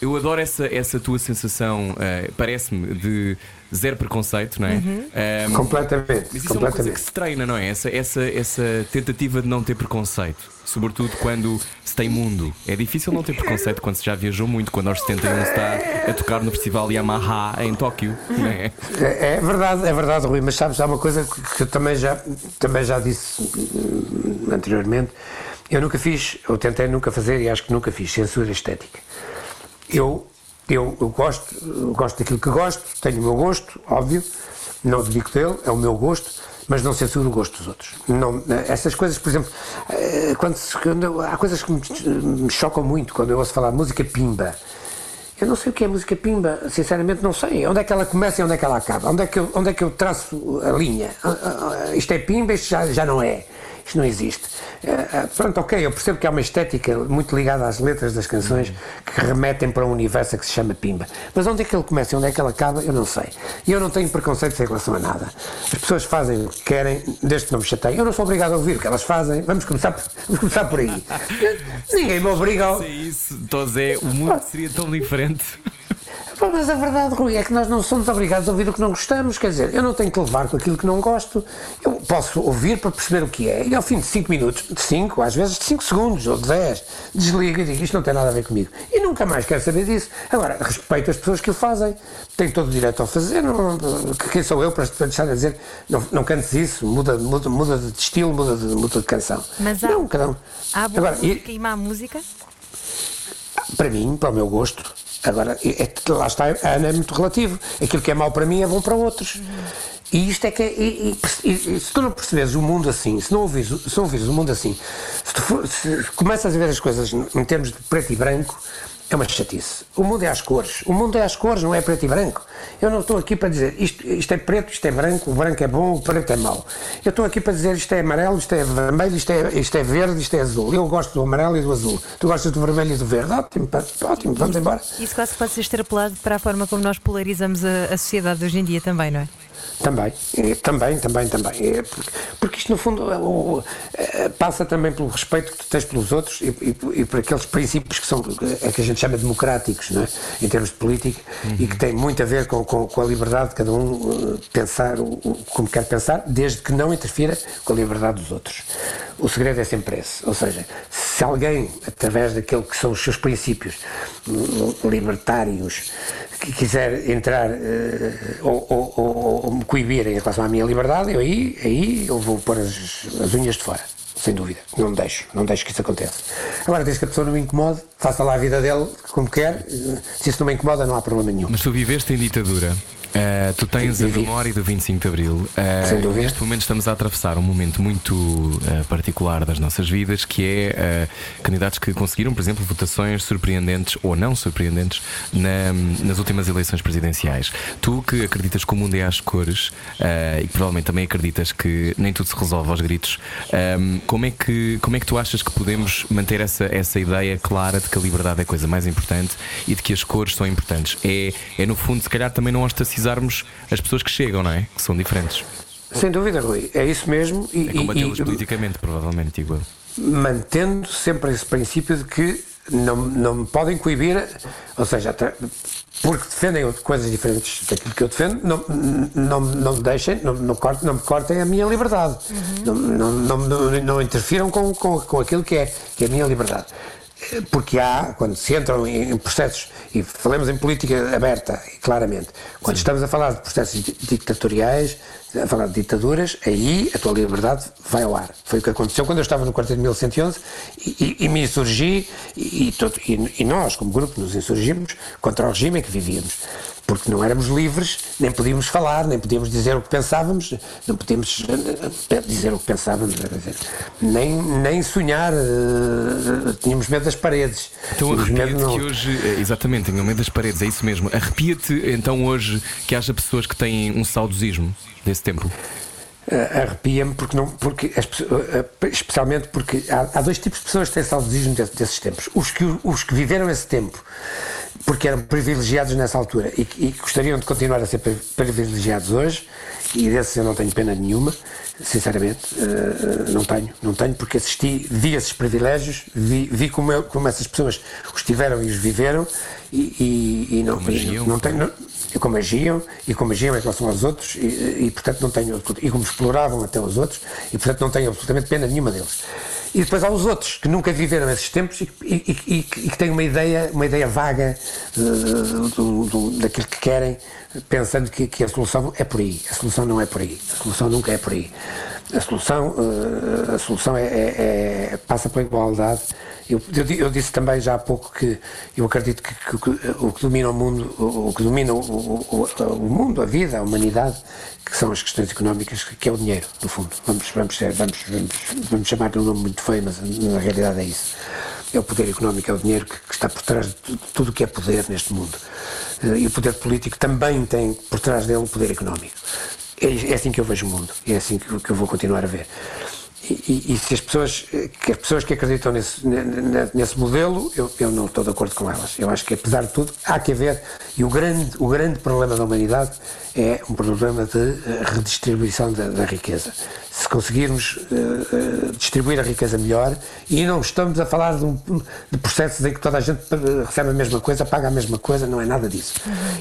Eu adoro essa, essa tua sensação, uh, parece-me, de zero preconceito, não é? Uhum. Um, completamente. Mas isso completamente. é uma coisa que se treina, não é? Essa, essa, essa tentativa de não ter preconceito. Sobretudo quando se tem mundo. É difícil não ter preconceito quando se já viajou muito, quando aos 71 se está a tocar no festival Yamaha em Tóquio. Não é? É, é verdade, é verdade, Rui, mas sabes, há uma coisa que eu também já, também já disse hum, anteriormente. Eu nunca fiz, ou tentei nunca fazer, e acho que nunca fiz, censura estética. Eu, eu, eu gosto, eu gosto daquilo que gosto, tenho o meu gosto, óbvio, não dedico dele, é o meu gosto, mas não censuro o gosto dos outros. Não, essas coisas, por exemplo, quando, quando há coisas que me, me, chocam muito quando eu ouço falar música pimba. Eu não sei o que é música pimba, sinceramente não sei. Onde é que ela começa e onde é que ela acaba? Onde é que eu, onde é que eu traço a linha? Isto é pimba, isto já, já não é. Isto não existe. Uh, pronto, ok, eu percebo que há uma estética muito ligada às letras das canções que remetem para um universo que se chama Pimba. Mas onde é que ele começa e onde é que ele acaba, eu não sei. E eu não tenho preconceitos em relação a nada. As pessoas fazem o que querem, desde que não me chateiem. Eu não sou obrigado a ouvir o que elas fazem. Vamos começar por, vamos começar por aí. Ninguém me obriga a. Se isso, Tozé, o mundo seria tão diferente. Mas a verdade, Rui, é que nós não somos obrigados a ouvir o que não gostamos. Quer dizer, eu não tenho que levar com aquilo que não gosto. Eu posso ouvir para perceber o que é. E ao fim de 5 minutos, de 5, às vezes de 5 segundos ou de 10, desligo e digo isto não tem nada a ver comigo. E nunca mais quero saber disso. Agora, respeito as pessoas que o fazem. Tenho todo o direito a fazer. Não, quem sou eu para deixar de dizer não, não cantes isso, muda, muda, muda de estilo, muda de, muda de canção. Mas há, não, cada um. há boa Agora, música e, e má música? Para mim, para o meu gosto, Agora, é, lá está, Ana é muito relativo. Aquilo que é mau para mim é bom para outros. E isto é que é, e, e, e, se tu não percebes o mundo assim, se não ouvires, se não ouvires o mundo assim, se, tu for, se começas a ver as coisas em termos de preto e branco, é uma chatice. O mundo é às cores. O mundo é às cores, não é preto e branco. Eu não estou aqui para dizer isto, isto é preto, isto é branco, o branco é bom, o preto é mau. Eu estou aqui para dizer isto é amarelo, isto é vermelho, isto é, isto é verde, isto é azul. Eu gosto do amarelo e do azul. Tu gostas do vermelho e do verde. Ótimo, ótimo, vamos embora. Isso quase pode ser extrapolado para a forma como nós polarizamos a, a sociedade hoje em dia também, não é? Também, também, também, também. Porque, isto, no fundo, é, passa também pelo respeito que tu tens pelos outros e, e, e, por aqueles princípios que são, é que a gente chama democráticos, não é? em termos de política, uhum. e que têm muito a ver com, com, com, a liberdade de cada um pensar o, como quer pensar, desde que não interfira com a liberdade dos outros. O segredo é sempre esse. Ou seja, se alguém, através daquilo que são os seus princípios libertários, que quiser entrar ou, ou, ou, coibir em relação à minha liberdade, eu aí, aí eu vou pôr as, as unhas de fora. Sem dúvida, não deixo, não deixo que isso aconteça. Agora, desde que a pessoa não me incomode, faça lá a vida dele como quer, se isso não me incomoda, não há problema nenhum. Mas tu viveste em ditadura. Uh, tu tens a memória do 25 de Abril. Uh, Sem dúvida. Neste momento estamos a atravessar um momento muito uh, particular das nossas vidas, que é candidatos que conseguiram, por exemplo, votações surpreendentes ou não surpreendentes na- nas últimas eleições presidenciais. Tu que acreditas que o mundo é às cores e que provavelmente também acreditas que nem tudo se resolve aos gritos, um, como, é que, como é que tu achas que podemos manter essa, essa ideia clara de que a liberdade é a coisa mais importante e de que as cores são importantes? É, é no fundo, se calhar, também não ostracizarmos as pessoas que chegam, não é? Que são diferentes. Sem dúvida, Rui, é isso mesmo. E, É combatê-los e- politicamente, provavelmente, digo eu. mantendo sempre esse princípio de que não, não me podem coibir, ou seja, até porque defendem coisas diferentes daquilo que eu defendo, não, não, não me deixem, não, não, cortem, não me cortem a minha liberdade. Não, não, não, não, não interfiram com, com, com aquilo que é, que é a minha liberdade. Porque há, quando se entram em processos, e falamos em política aberta, claramente, quando estamos a falar de processos di- ditatoriais, a falar de ditaduras, aí a tua liberdade vai ao ar. Foi o que aconteceu quando eu estava no quarteto de 1111 e, e, e me insurgi, e, todo- e nós, como grupo, nos insurgimos contra o regime em que vivíamos. Porque não éramos livres, nem podíamos falar, nem podíamos dizer o que pensávamos, não podíamos eh, dizer o que pensávamos, dizer, nem, nem sonhar, eh, tínhamos medo das paredes. Então arrepia-te que hoje, eh, exatamente, tenho medo das paredes, é isso mesmo. Arrepia-te então hoje que haja pessoas que têm um saudosismo desse tempo. Uh, arrepia-me porque não porque uh, uh, especialmente porque há, há dois tipos de pessoas que têm saudosismo desse- desses tempos os que os que viveram esse tempo porque eram privilegiados nessa altura e, e gostariam de continuar a ser pri- privilegiados hoje e desses eu não tenho pena nenhuma sinceramente uh, não tenho não tenho porque assisti vi esses privilégios vi, vi como, eu- como essas pessoas os tiveram e os viveram e, e- e não, agiam. não tenho não- e como agiam, e como agiam em relação aos outros, e, e, portanto não tenho, e como exploravam até os outros, e portanto não tenho absolutamente pena nenhuma deles. E depois há os outros que nunca viveram esses tempos e, e- e- e que- têm uma ideia, uma ideia vaga eh, do- do- daquilo que querem, pensando que, que a solução é por aí. A solução não é por aí. A solução nunca é por aí. A solução, eh, a solução é, é- é- passa pela igualdade. Eu, eu eu disse também já há pouco que eu acredito que, que- que o que domina o mundo, o, o que domina o, o- o- mundo, a vida, a humanidade, que são as questões económicas, que é o dinheiro, no fundo. Vamos, vamos, vamos, vamos, vamos chamar de um nome muito feio, mas na realidade é isso. É o poder económico, é o dinheiro que, que está por trás de tu- tudo o que é poder neste mundo. Eh, E o poder político também tem por trás dele o poder económico. É, é assim que eu vejo o mundo, é assim que, que eu vou continuar a ver. E, e- se as pessoas que as pessoas que acreditam nesse, ne- ne- nesse modelo, eu, eu não estou de acordo com elas. Eu acho que apesar de tudo há que haver e o grande o grande problema da humanidade é um problema de eh, redistribuição da, da riqueza. Se conseguirmos eh, distribuir a riqueza melhor e não estamos a falar de, um- de processos em que toda a gente recebe a mesma coisa, paga a mesma coisa, não é nada disso.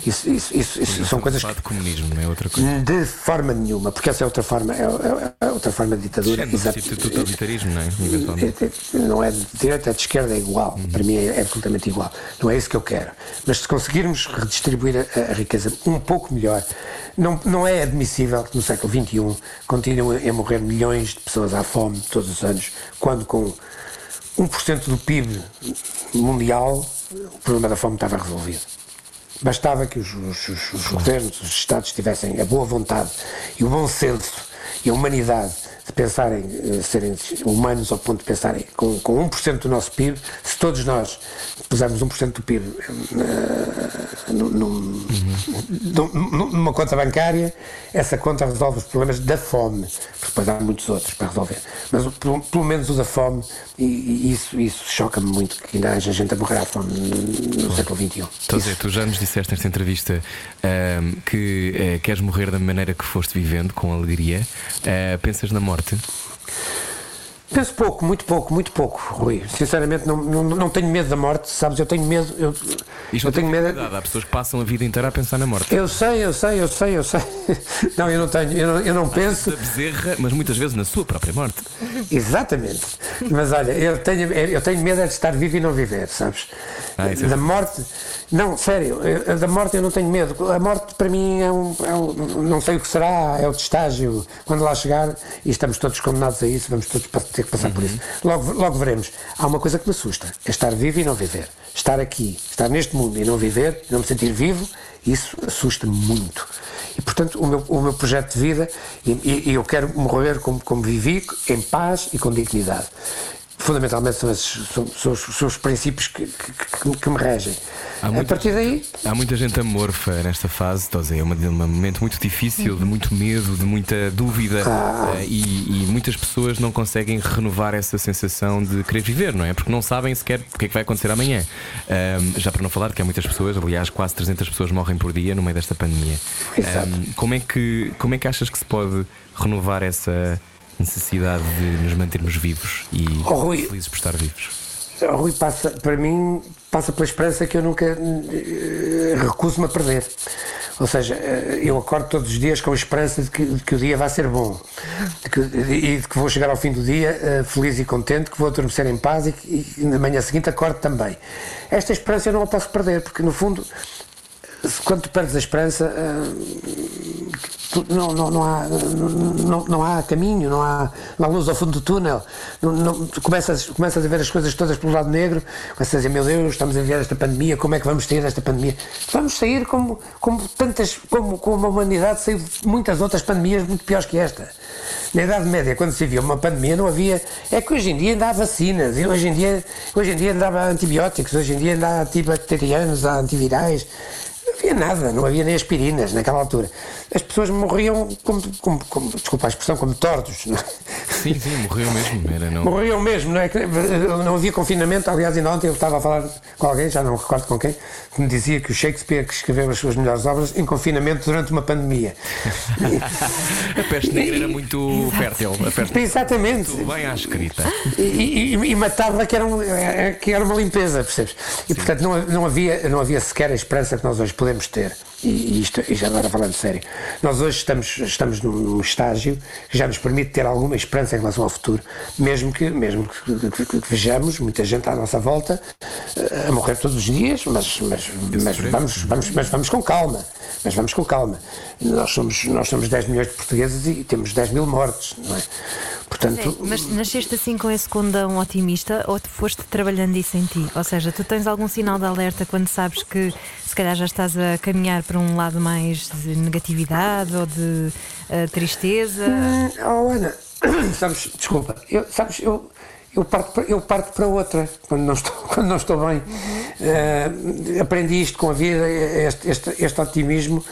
Isso, isso, isso- isso são coisas que de comunismo, não é outra coisa. de forma nenhuma, porque essa é outra forma, é, é- é outra forma de ditadura. É do totalitarismo, não é? Eventualmente. Não é de direita, é de esquerda, é igual. Para mim é, é absolutamente igual. Não é isso que eu quero. Mas se conseguirmos redistribuir a, a riqueza um pouco melhor, não, não é admissível que no século XXI continuem a morrer milhões de pessoas à fome todos os anos, quando com 1% do PIB mundial o problema da fome estava resolvido. Bastava que os, os- os- os governos, os Estados tivessem a boa vontade e o bom senso e a humanidade de pensarem, eh, serem humanos ao ponto de pensarem com, com 1% do nosso PIB, se todos nós pusermos 1% do PIB eh, num- num- num- numa conta bancária, essa conta resolve os problemas da fome, porque depois há muitos outros para resolver. Mas pelo, pelo menos o da fome, e, e isso, isso choca-me muito, que ainda haja gente a morrer à fome no, no século XXI. Então, Isso- Zé, tu já nos disseste nesta entrevista ahm, que queres morrer da maneira que foste vivendo, com alegria. Pensas na morte? Parti Penso pouco, muito pouco, muito pouco, Rui. Sinceramente, não, não, não tenho medo da morte, sabes? Eu tenho medo. Eu, Isto eu tenho medo. finalidade. Há pessoas que passam a vida inteira a pensar na morte. Eu sei, eu sei, eu sei, eu sei. Não, eu não tenho, eu não, eu não penso. Da bezerra, mas muitas vezes na sua própria morte. Exatamente. Mas olha, eu tenho, eu tenho medo é de estar vivo e não viver, sabes? Ah, é da morte. Não, sério, eu- da morte eu não tenho medo. A morte para mim é um, é um- Não sei o que será, é outro estágio. Quando lá chegar, e estamos todos condenados a isso, vamos todos pa- ter que passar por isso. Logo, logo veremos. Há uma coisa que me assusta: é estar vivo e não viver. Estar aqui, estar neste mundo e não viver, não me sentir vivo, isso assusta-me muito. E, portanto, o meu, o meu projeto de vida, e, e- e eu quero morrer como, como vivi, em paz e com dignidade. Fundamentalmente são, esses, são, são os, são os princípios que, que- que- me regem. Há A muita- partir daí, Há muita gente amorfa nesta fase, dizer, é um momento muito difícil, de muito medo, de muita dúvida eh, e, e muitas pessoas não conseguem renovar essa sensação de querer viver, não é? Porque não sabem sequer o que é que vai acontecer amanhã. Ahm, já para não falar que há muitas pessoas, aliás, quase 300 pessoas morrem por dia no meio desta pandemia. Ahm, como, é que, como é que achas que se pode renovar essa necessidade de nos mantermos vivos e Oh, Rui. felizes por estar vivos? O Rui passa, para mim, passa pela esperança que eu nunca eh, recuso-me a perder. Ou seja, eh, eu acordo todos os dias com a esperança de que, de que o dia vai ser bom de que- e de que vou chegar ao fim do dia eh, feliz e contente, que vou adormecer em paz e, que- e na manhã seguinte acordo também. Esta esperança eu não a posso perder, porque no fundo, quando tu perdes a esperança, eh, não, não, não, há, não, não há caminho, não há, não há luz ao fundo do túnel. Não, não- começas, começas a ver as coisas todas pelo lado negro, começas a dizer: Meu Deus, estamos a viver esta pandemia, como é que vamos sair desta pandemia? Vamos sair como, como tantas, como, como a humanidade saiu de muitas outras pandemias muito piores que esta. Na Idade Média, quando se via uma pandemia, não havia. É que hoje em dia ainda há vacinas, e hoje em dia, hoje em dia ainda há antibióticos, hoje em dia ainda há antibacterianos, há antivirais. Não havia nada, não havia nem aspirinas naquela altura. As pessoas morriam como, como, como desculpa a expressão, como tordos. não é? Sim, sim, morreu mesmo. Era, não... Morriam mesmo, não é? Não havia confinamento. Aliás, ainda ontem eu estava a falar com alguém, já não recordo com quem, que me dizia que o Shakespeare que escreveu as suas melhores obras em confinamento durante uma pandemia. A peste negra era muito fértil. A peste Exatamente. muito bem à escrita. E, e- e matava que era, um- eh, que era uma limpeza, percebes? E portanto não, não, havia, não havia sequer a esperança que nós hoje podemos ter. E, e isto, e já agora falando sério, nós hoje estamos, estamos num, estágio que já nos permite ter alguma esperança em relação ao futuro, mesmo que, mesmo que, que- que- que vejamos muita gente à nossa volta eh, a morrer todos os dias, mas, mas, mas, vamos, vamos, mas vamos com calma. Mas vamos com calma. Nós somos, nós somos 10 milhões de portugueses e temos 10 mil mortes, não é? Portanto, Mas nasceste assim com esse condão otimista ou te foste trabalhando isso em ti? Ou seja, tu tens algum sinal de alerta quando sabes que se calhar já estás a caminhar para um lado mais de negatividade ou de eh, tristeza? Hum, Oh, Ana, sabes, desculpa, eu, sabes, eu, eu, parto, para- eu parto para outra quando não estou, quando não estou bem. Eh, aprendi isto com a vida, este, este, este otimismo.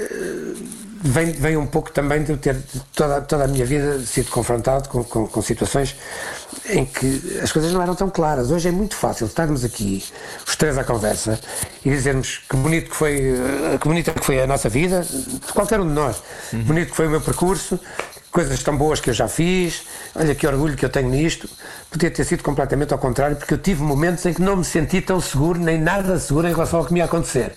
eh, Vem, vem um pouco também de eu ter toda, toda a minha vida sido confrontado com, com, com situações em que as coisas não eram tão claras. Hoje é muito fácil estarmos aqui, os três à conversa, e dizermos que bonito que foi, eh, que bonita que foi a nossa vida, de qualquer um de nós. Bonito que foi o meu percurso, coisas tão boas que eu já fiz, olha que orgulho que eu tenho nisto. Podia ter sido completamente ao contrário, porque eu tive momentos em que não me senti tão seguro, nem nada seguro em relação ao que me ia acontecer.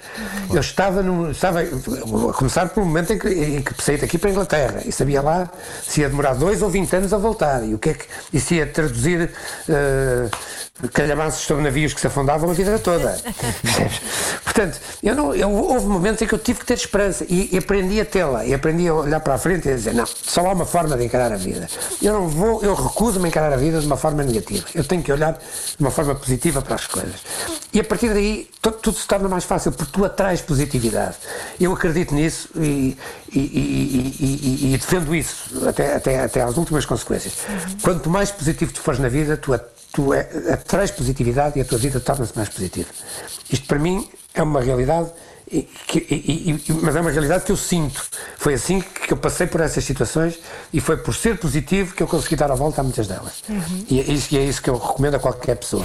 Eu estava, num, estava a começar pelo momento em que, em que saí daqui para a Inglaterra e sabia lá se ia demorar dois ou vinte anos a voltar e o que é que e se ia traduzir uh, calhamaços sobre navios que se afundavam a vida toda. Portanto, eu não, eu, houve momentos em que eu tive que ter esperança e, e aprendi a tê-la e aprendi a olhar para a frente e a dizer: não, só há uma forma de encarar a vida. Eu não vou, eu recuso-me a encarar a vida de uma forma negativa. Eu tenho que olhar de uma forma positiva para as coisas. E a partir daí tu- tudo se torna mais fácil porque tu atrais positividade. Eu acredito nisso e, e- e- defendo isso até, até, até às últimas consequências. Quanto mais positivo tu fores na vida, tu, a- tu é- positividade e a tua vida torna-se mais positiva. Isto para mim é uma realidade. e- que- e- e- mas é uma realidade que eu sinto. Foi assim que eu passei por essas situações e foi por ser positivo que eu consegui dar a volta a muitas delas. E, é isso, e é isso que eu recomendo a qualquer pessoa.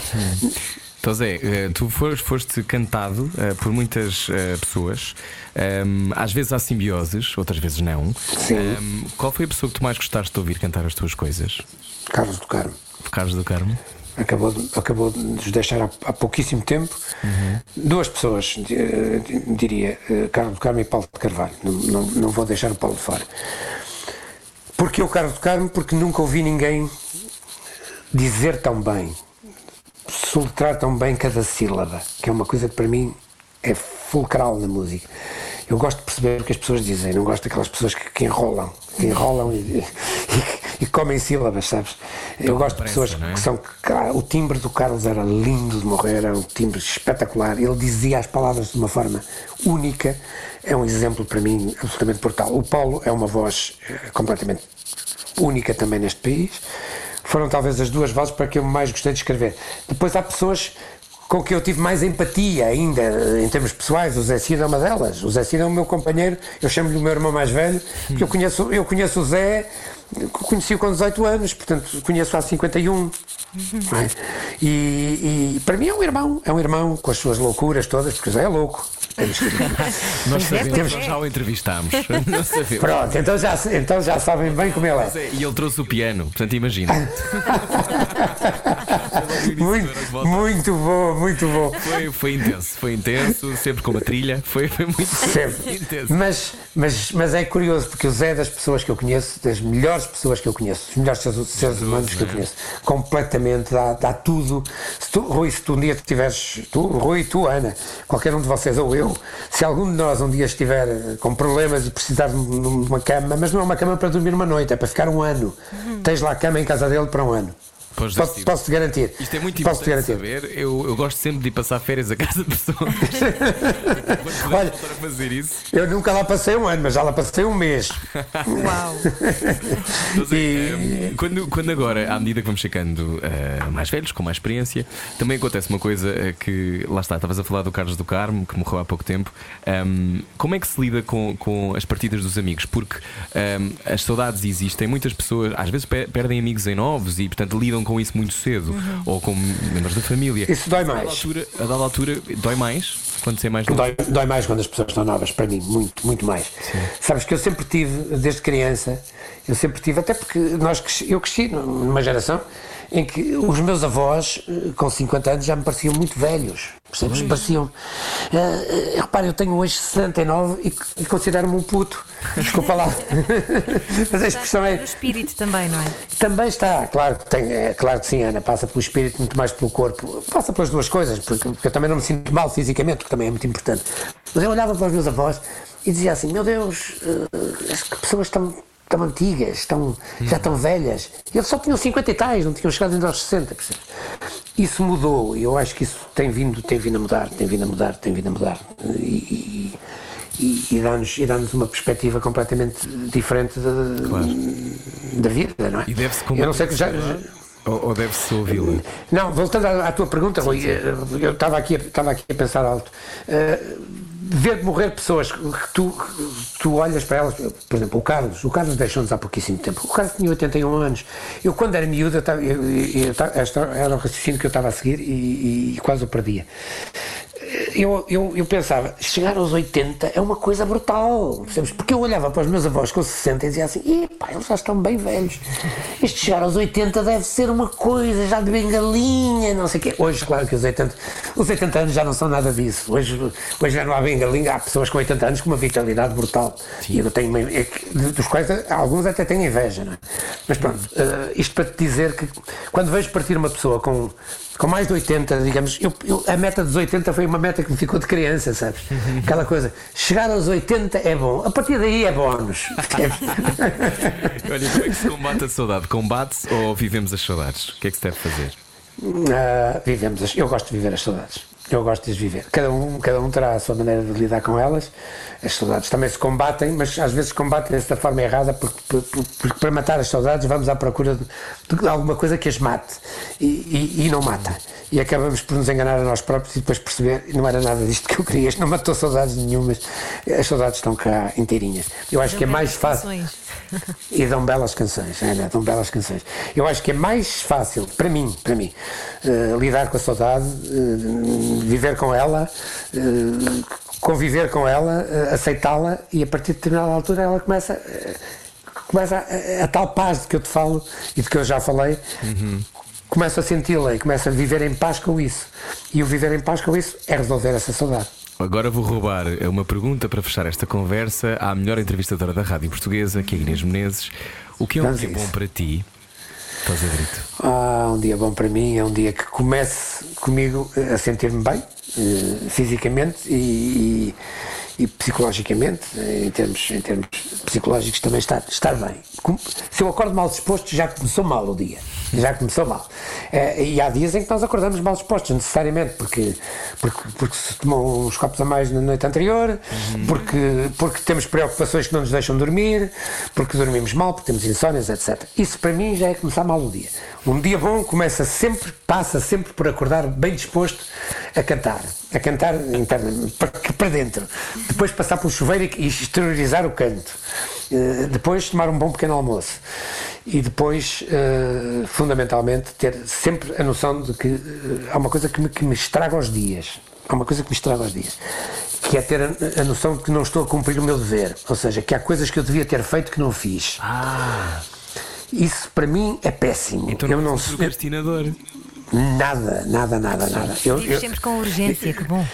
Então, Zé, eh, tu foste, foste cantado eh, por muitas eh, pessoas, Ehm, às vezes há simbioses, outras vezes não. Sim. Ehm, qual foi a pessoa que tu mais gostaste de ouvir cantar as tuas coisas? Carlos do Carmo. Carlos do Carmo? Acabou de, acabou de nos deixar há, há pouquíssimo tempo. Duas pessoas, eh, diria, eh, Carlos do Carmo e Paulo de Carvalho. Não, não, não vou deixar o Paulo de fora. Porque o Carlos do Carmo? Porque nunca ouvi ninguém dizer tão bem, soltar tão bem cada sílaba, que é uma coisa que para mim é fulcral na música. Eu gosto de perceber o que as pessoas dizem, não gosto daquelas pessoas que, que enrolam, que enrolam e, e- e comem sílabas, sabes? Eu gosto de pessoas é? que são. O timbre do Carlos era lindo de morrer, era um timbre espetacular. Ele dizia as palavras de uma forma única. É um exemplo para mim absolutamente brutal. O Paulo é uma voz eh, completamente única também neste país. Foram talvez as duas vozes para que eu mais gostei de escrever. Depois há pessoas com que eu tive mais empatia ainda, em termos pessoais. O Zé Cid é uma delas. O Zé Cid é o meu companheiro, eu chamo-lhe o meu irmão mais velho, porque eu conheço, eu conheço o Zé, conheci-o com 18 anos, portanto conheço há 51. não é? E, e para mim é um irmão, é um irmão com as suas loucuras todas, porque Zé é louco. Temos que- Nós sabemos, nós é. já o entrevistámos. Pronto, então já, então já sabem bem como ele é. é, E ele trouxe o piano, portanto imagina. Muito, muito bom, muito bom. Foi, foi intenso, foi intenso, sempre com uma trilha, foi, foi muito Sempre. intenso. Mas, mas, mas é curioso, porque o Zé é das pessoas que eu conheço, das melhores pessoas que eu conheço, dos melhores seres, seres humanos que eu conheço, completamente, dá, dá tudo. Se tu, Rui, se tu um dia tiveres, tu, Rui, tu, Ana, qualquer um de vocês ou eu, se algum de nós um dia estiver eh, com problemas e precisar de um- uma cama, mas não é uma cama para dormir uma noite, é para ficar um ano, tens lá a cama em casa dele para um ano. Pois Posso, ser. posso te garantir. Isto é muito Posso te importante garantir. saber. Eu, eu gosto sempre de ir passar férias a casa de pessoas. Olha- fazer isso. Eu nunca lá passei um ano, mas já lá passei um mês. Uau! E- eh, quando, quando agora, à medida que vamos ficando eh, mais velhos, com mais experiência, também acontece uma coisa eh, que, lá está, estavas a falar do Carlos do Carmo, que morreu há pouco tempo. Ahm, como é que se lida com, com as partidas dos amigos? Porque ahm, as saudades existem, muitas pessoas às vezes pe- perdem amigos em novos e, portanto, lidam com isso muito cedo, ou com membros da família. Isso dói A dada mais. altura, a dada altura dói mais quando você é mais novo. Dói, dói mais quando as pessoas estão novas, para mim, muito, muito mais. Sabes que eu sempre tive, desde criança, eu sempre tive, até porque nós eu cresci numa geração em que os meus avós, eh, com 50 anos, já me pareciam muito velhos. Percebes? Pareciam. eh, eh, repara, eu tenho hoje 69 e, e considero-me um puto. Desculpa lá. Mas a expressão é. No espírito também, não é? Também está, claro que tem, é, claro que sim, Ana, passa pelo espírito muito mais pelo corpo, passa pelas duas coisas, porque, porque eu também não me sinto mal fisicamente, que também é muito importante. Mas eu olhava para os meus avós e dizia assim: Meu Deus, eh, as pessoas estão tão antigas, estão, já estão velhas. Eles só tinham 50 e tais, não tinham chegado ainda aos 60. percebes? Isso mudou e eu acho que isso tem vindo, tem vindo a mudar, tem vindo a mudar, tem vindo a mudar. E, e, e, dá-nos dá-nos uma perspectiva completamente diferente da, da vida, não é? E deve-se Eu não sei que já. Ou, ou deve-se ouvi-la? Não, voltando à, à tua pergunta, Rui, eh, eu estava aqui, a- estava aqui a pensar alto. Eh, ver morrer pessoas que tu, que tu olhas para elas, por exemplo, o Carlos, o Carlos deixou-nos há pouquíssimo tempo. O Carlos tinha 81 anos. Eu, quando era miúdo, eu eu- eu- esta era o raciocínio que eu estava a seguir e, e- e quase o perdia. Eu, eu, eu pensava, chegar aos 80 é uma coisa brutal, percebes? Porque eu olhava para os meus avós com 60 e dizia assim: epá, eles já estão bem velhos. Este chegar aos 80 deve ser uma coisa já de bengalinha, não sei o quê. Hoje, claro que os 80, os 80 anos já não são nada disso. Hoje, hoje já não há bengalinha, há pessoas com 80 anos com uma vitalidade brutal. E eu tenho, uma- é dos quais alguns até têm inveja, não é? Mas pronto, eh, isto para te dizer que quando vejo partir uma pessoa com com mais de 80, digamos, eu, eu- a meta dos 80 foi uma meta que me ficou de criança, sabes? Aquela coisa, chegar aos 80 é bom, a partir daí é bónus. Olha, como é que se combate a saudade? Combate-se ou vivemos as saudades? O que é que se deve fazer? Ah, vivemos as, eu gosto de viver as saudades. Eu gosto de as viver. Cada um, cada um terá a sua maneira de lidar com elas. As saudades também se combatem, mas às vezes combatem-se da forma errada, porque, porque- porque para matar as saudades vamos à procura de, de alguma coisa que as mate e, e- e não mata. E acabamos por nos enganar a nós próprios e depois perceber não era nada disto que eu queria. Não matou saudades nenhumas. As saudades estão cá inteirinhas. Eu acho que é mais fácil. E dão belas canções, Ana, dão belas canções. Eu acho que é mais fácil, para mim, para mim, eh, lidar com a saudade, eh, viver com ela, eh, conviver com ela, eh, aceitá-la e a partir de determinada altura ela começa, eh, começa a, a tal paz de que eu te falo e de que eu já falei. Começo a senti-la e começo a viver em paz com isso. E o viver em paz com isso é resolver essa saudade. Agora vou roubar uma pergunta para fechar esta conversa à melhor entrevistadora da rádio portuguesa, que é a Inês Menezes. O que é um Vamos dia bom isso. para ti? Estás a grito. Ah, um dia bom para mim é um dia que comece comigo eh, a sentir-me bem, eh, fisicamente, e, e psicologicamente, em termos, em termos psicológicos, também estar, estar bem. Se eu acordo mal disposto, já começou mal o dia. Já começou mal. Eh, e há dias em que nós acordamos mal dispostos, necessariamente, porque, porque, porque se tomou uns copos a mais na noite anterior, porque, porque temos preocupações que não nos deixam dormir, porque dormimos mal, porque temos insónias, etc. Isso para mim já é começar mal o dia. Um dia bom começa sempre, passa sempre por acordar bem disposto a cantar. A cantar para, dentro. Depois passar pelo chuveiro e, exteriorizar o canto. Eh, depois tomar um bom pequeno almoço. E depois, eh, fundamentalmente, ter sempre a noção de que eh, há uma coisa que me, que me estraga os dias. Há uma coisa que me estraga os dias. Que é ter a, a noção de que não estou a cumprir o meu dever. Ou seja, que há coisas que eu devia ter feito que não fiz. Isso para mim é péssimo. Então eu não, não sou procrastinador. Nada, nada, nada, nada. Eu, Vives eu, sempre com urgência, que bom.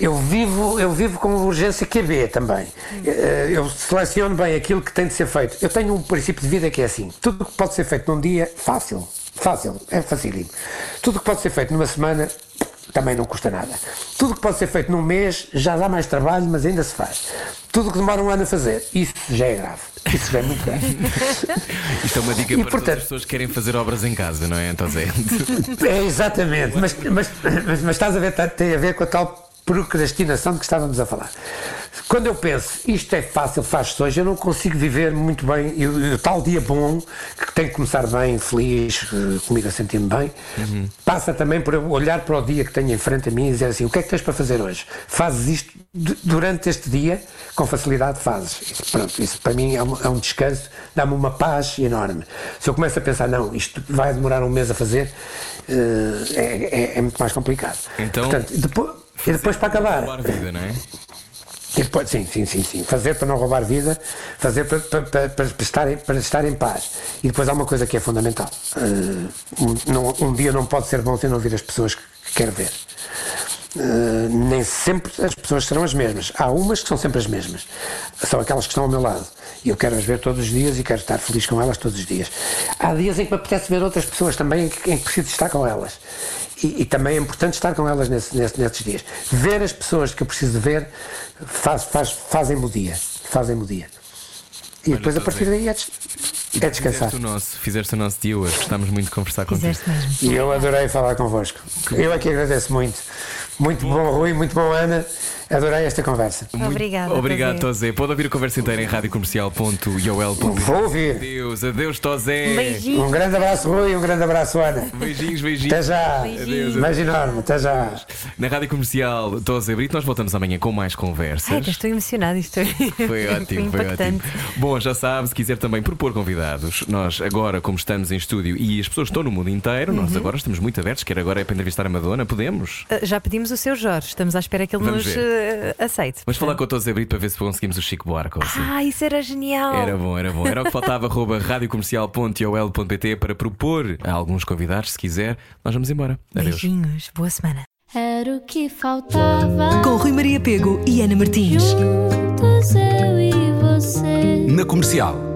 eu vivo, eu vivo com urgência QB também. Eh, Eu seleciono bem aquilo que tem de ser feito. Eu tenho um princípio de vida que é assim: tudo que pode ser feito num dia, fácil. Fácil, é facílimo. Tudo que pode ser feito numa semana, também não custa nada. Tudo que pode ser feito num mês, já dá mais trabalho, mas ainda se faz. Tudo que demora um ano a fazer, isso já é grave. Isso já é muito grave. Isto é uma dica E, para todas portanto- as pessoas que querem fazer obras em casa, não é, então Zé? É, exatamente, mas, mas, mas, mas estás a ver, tá- tem a ver com a tal procrastinação de que estávamos a falar. Quando eu penso, isto é fácil, faz-se hoje, eu não consigo viver muito bem. E o- e o tal dia bom, que tem que começar bem, feliz, eh, comigo a sentir-me bem, passa também por eu olhar para o dia que tenho em frente a mim e dizer assim: o que é que tens para fazer hoje? Fazes isto du- durante este dia, com facilidade fazes. Isso, pronto, isso para mim é um, é um descanso, dá-me uma paz enorme. Se eu começo a pensar, não, isto vai demorar um mês a fazer, eh, é, é- é muito mais complicado. Então, Portanto, depois, e depois para acabar. Vida, não é? Depois, sim, sim, sim, sim. Fazer para não roubar vida, fazer para, para, para, estar, para estar em paz. E depois há uma coisa que é fundamental. Eh, um, um dia não pode ser bom sem não ouvir as pessoas que, que quer ver. Eh, nem sempre as pessoas serão as mesmas. Há umas que são sempre as mesmas. São aquelas que estão ao meu lado. E eu quero as ver todos os dias e quero estar feliz com elas todos os dias. Há dias em que me apetece ver outras pessoas também em que, em que preciso estar com elas. E, e também é importante estar com elas nesse, nesse- nesses dias. Ver as pessoas que eu preciso ver faz, faz, fazem-me o dia. Fazem-me o dia. E depois a partir daí é, des- é descansar. Fizeste o nosso, fizeste o nosso dia hoje. Gostámos muito de conversar contigo. Fizeste mesmo. E eu adorei falar convosco. Eu é que agradeço muito. Muito bom, Rui, muito bom, Ana. Adorei esta conversa. Muito Obrigada, Obrigado, Tozé. Tozé. Pode ouvir a conversa inteira em radiocomercial.iol.pt. Vou ouvir. Adeus, adeus, Tozé. Um beijinho. Um grande abraço, Rui, um grande abraço, Ana. Beijinhos, beijinhos. Até já. Adeus, Beijo enorme, até já. Na Rádio Comercial Tozé Brito, nós voltamos amanhã com mais conversas. Ai, que eu estou emocionada. Isto Foi ótimo, foi ótimo. impactante. Bom, já sabe, se quiser também propor convidados, nós agora, como estamos em estúdio e as pessoas estão no mundo inteiro, Uhum. nós agora estamos muito abertos. Quer agora é para entrevistar a Madonna? Podemos? Ah, Já pedimos o seu Jorge, estamos à espera que ele Vamos nos ver. Ah, aceite. Vamos falar com o Tozé Brito para ver se conseguimos o Chico Buarque. ou assim. Ah, isso era genial. Era bom, era bom. Era o que faltava, arroba radiocomercial.ol.pt para propor a alguns convidados, se quiser. Nós vamos embora. Adeus. Beijinhos, boa semana. Era o que faltava. Com Rui Maria Pego e Ana Martins. Juntos eu e você. Na comercial.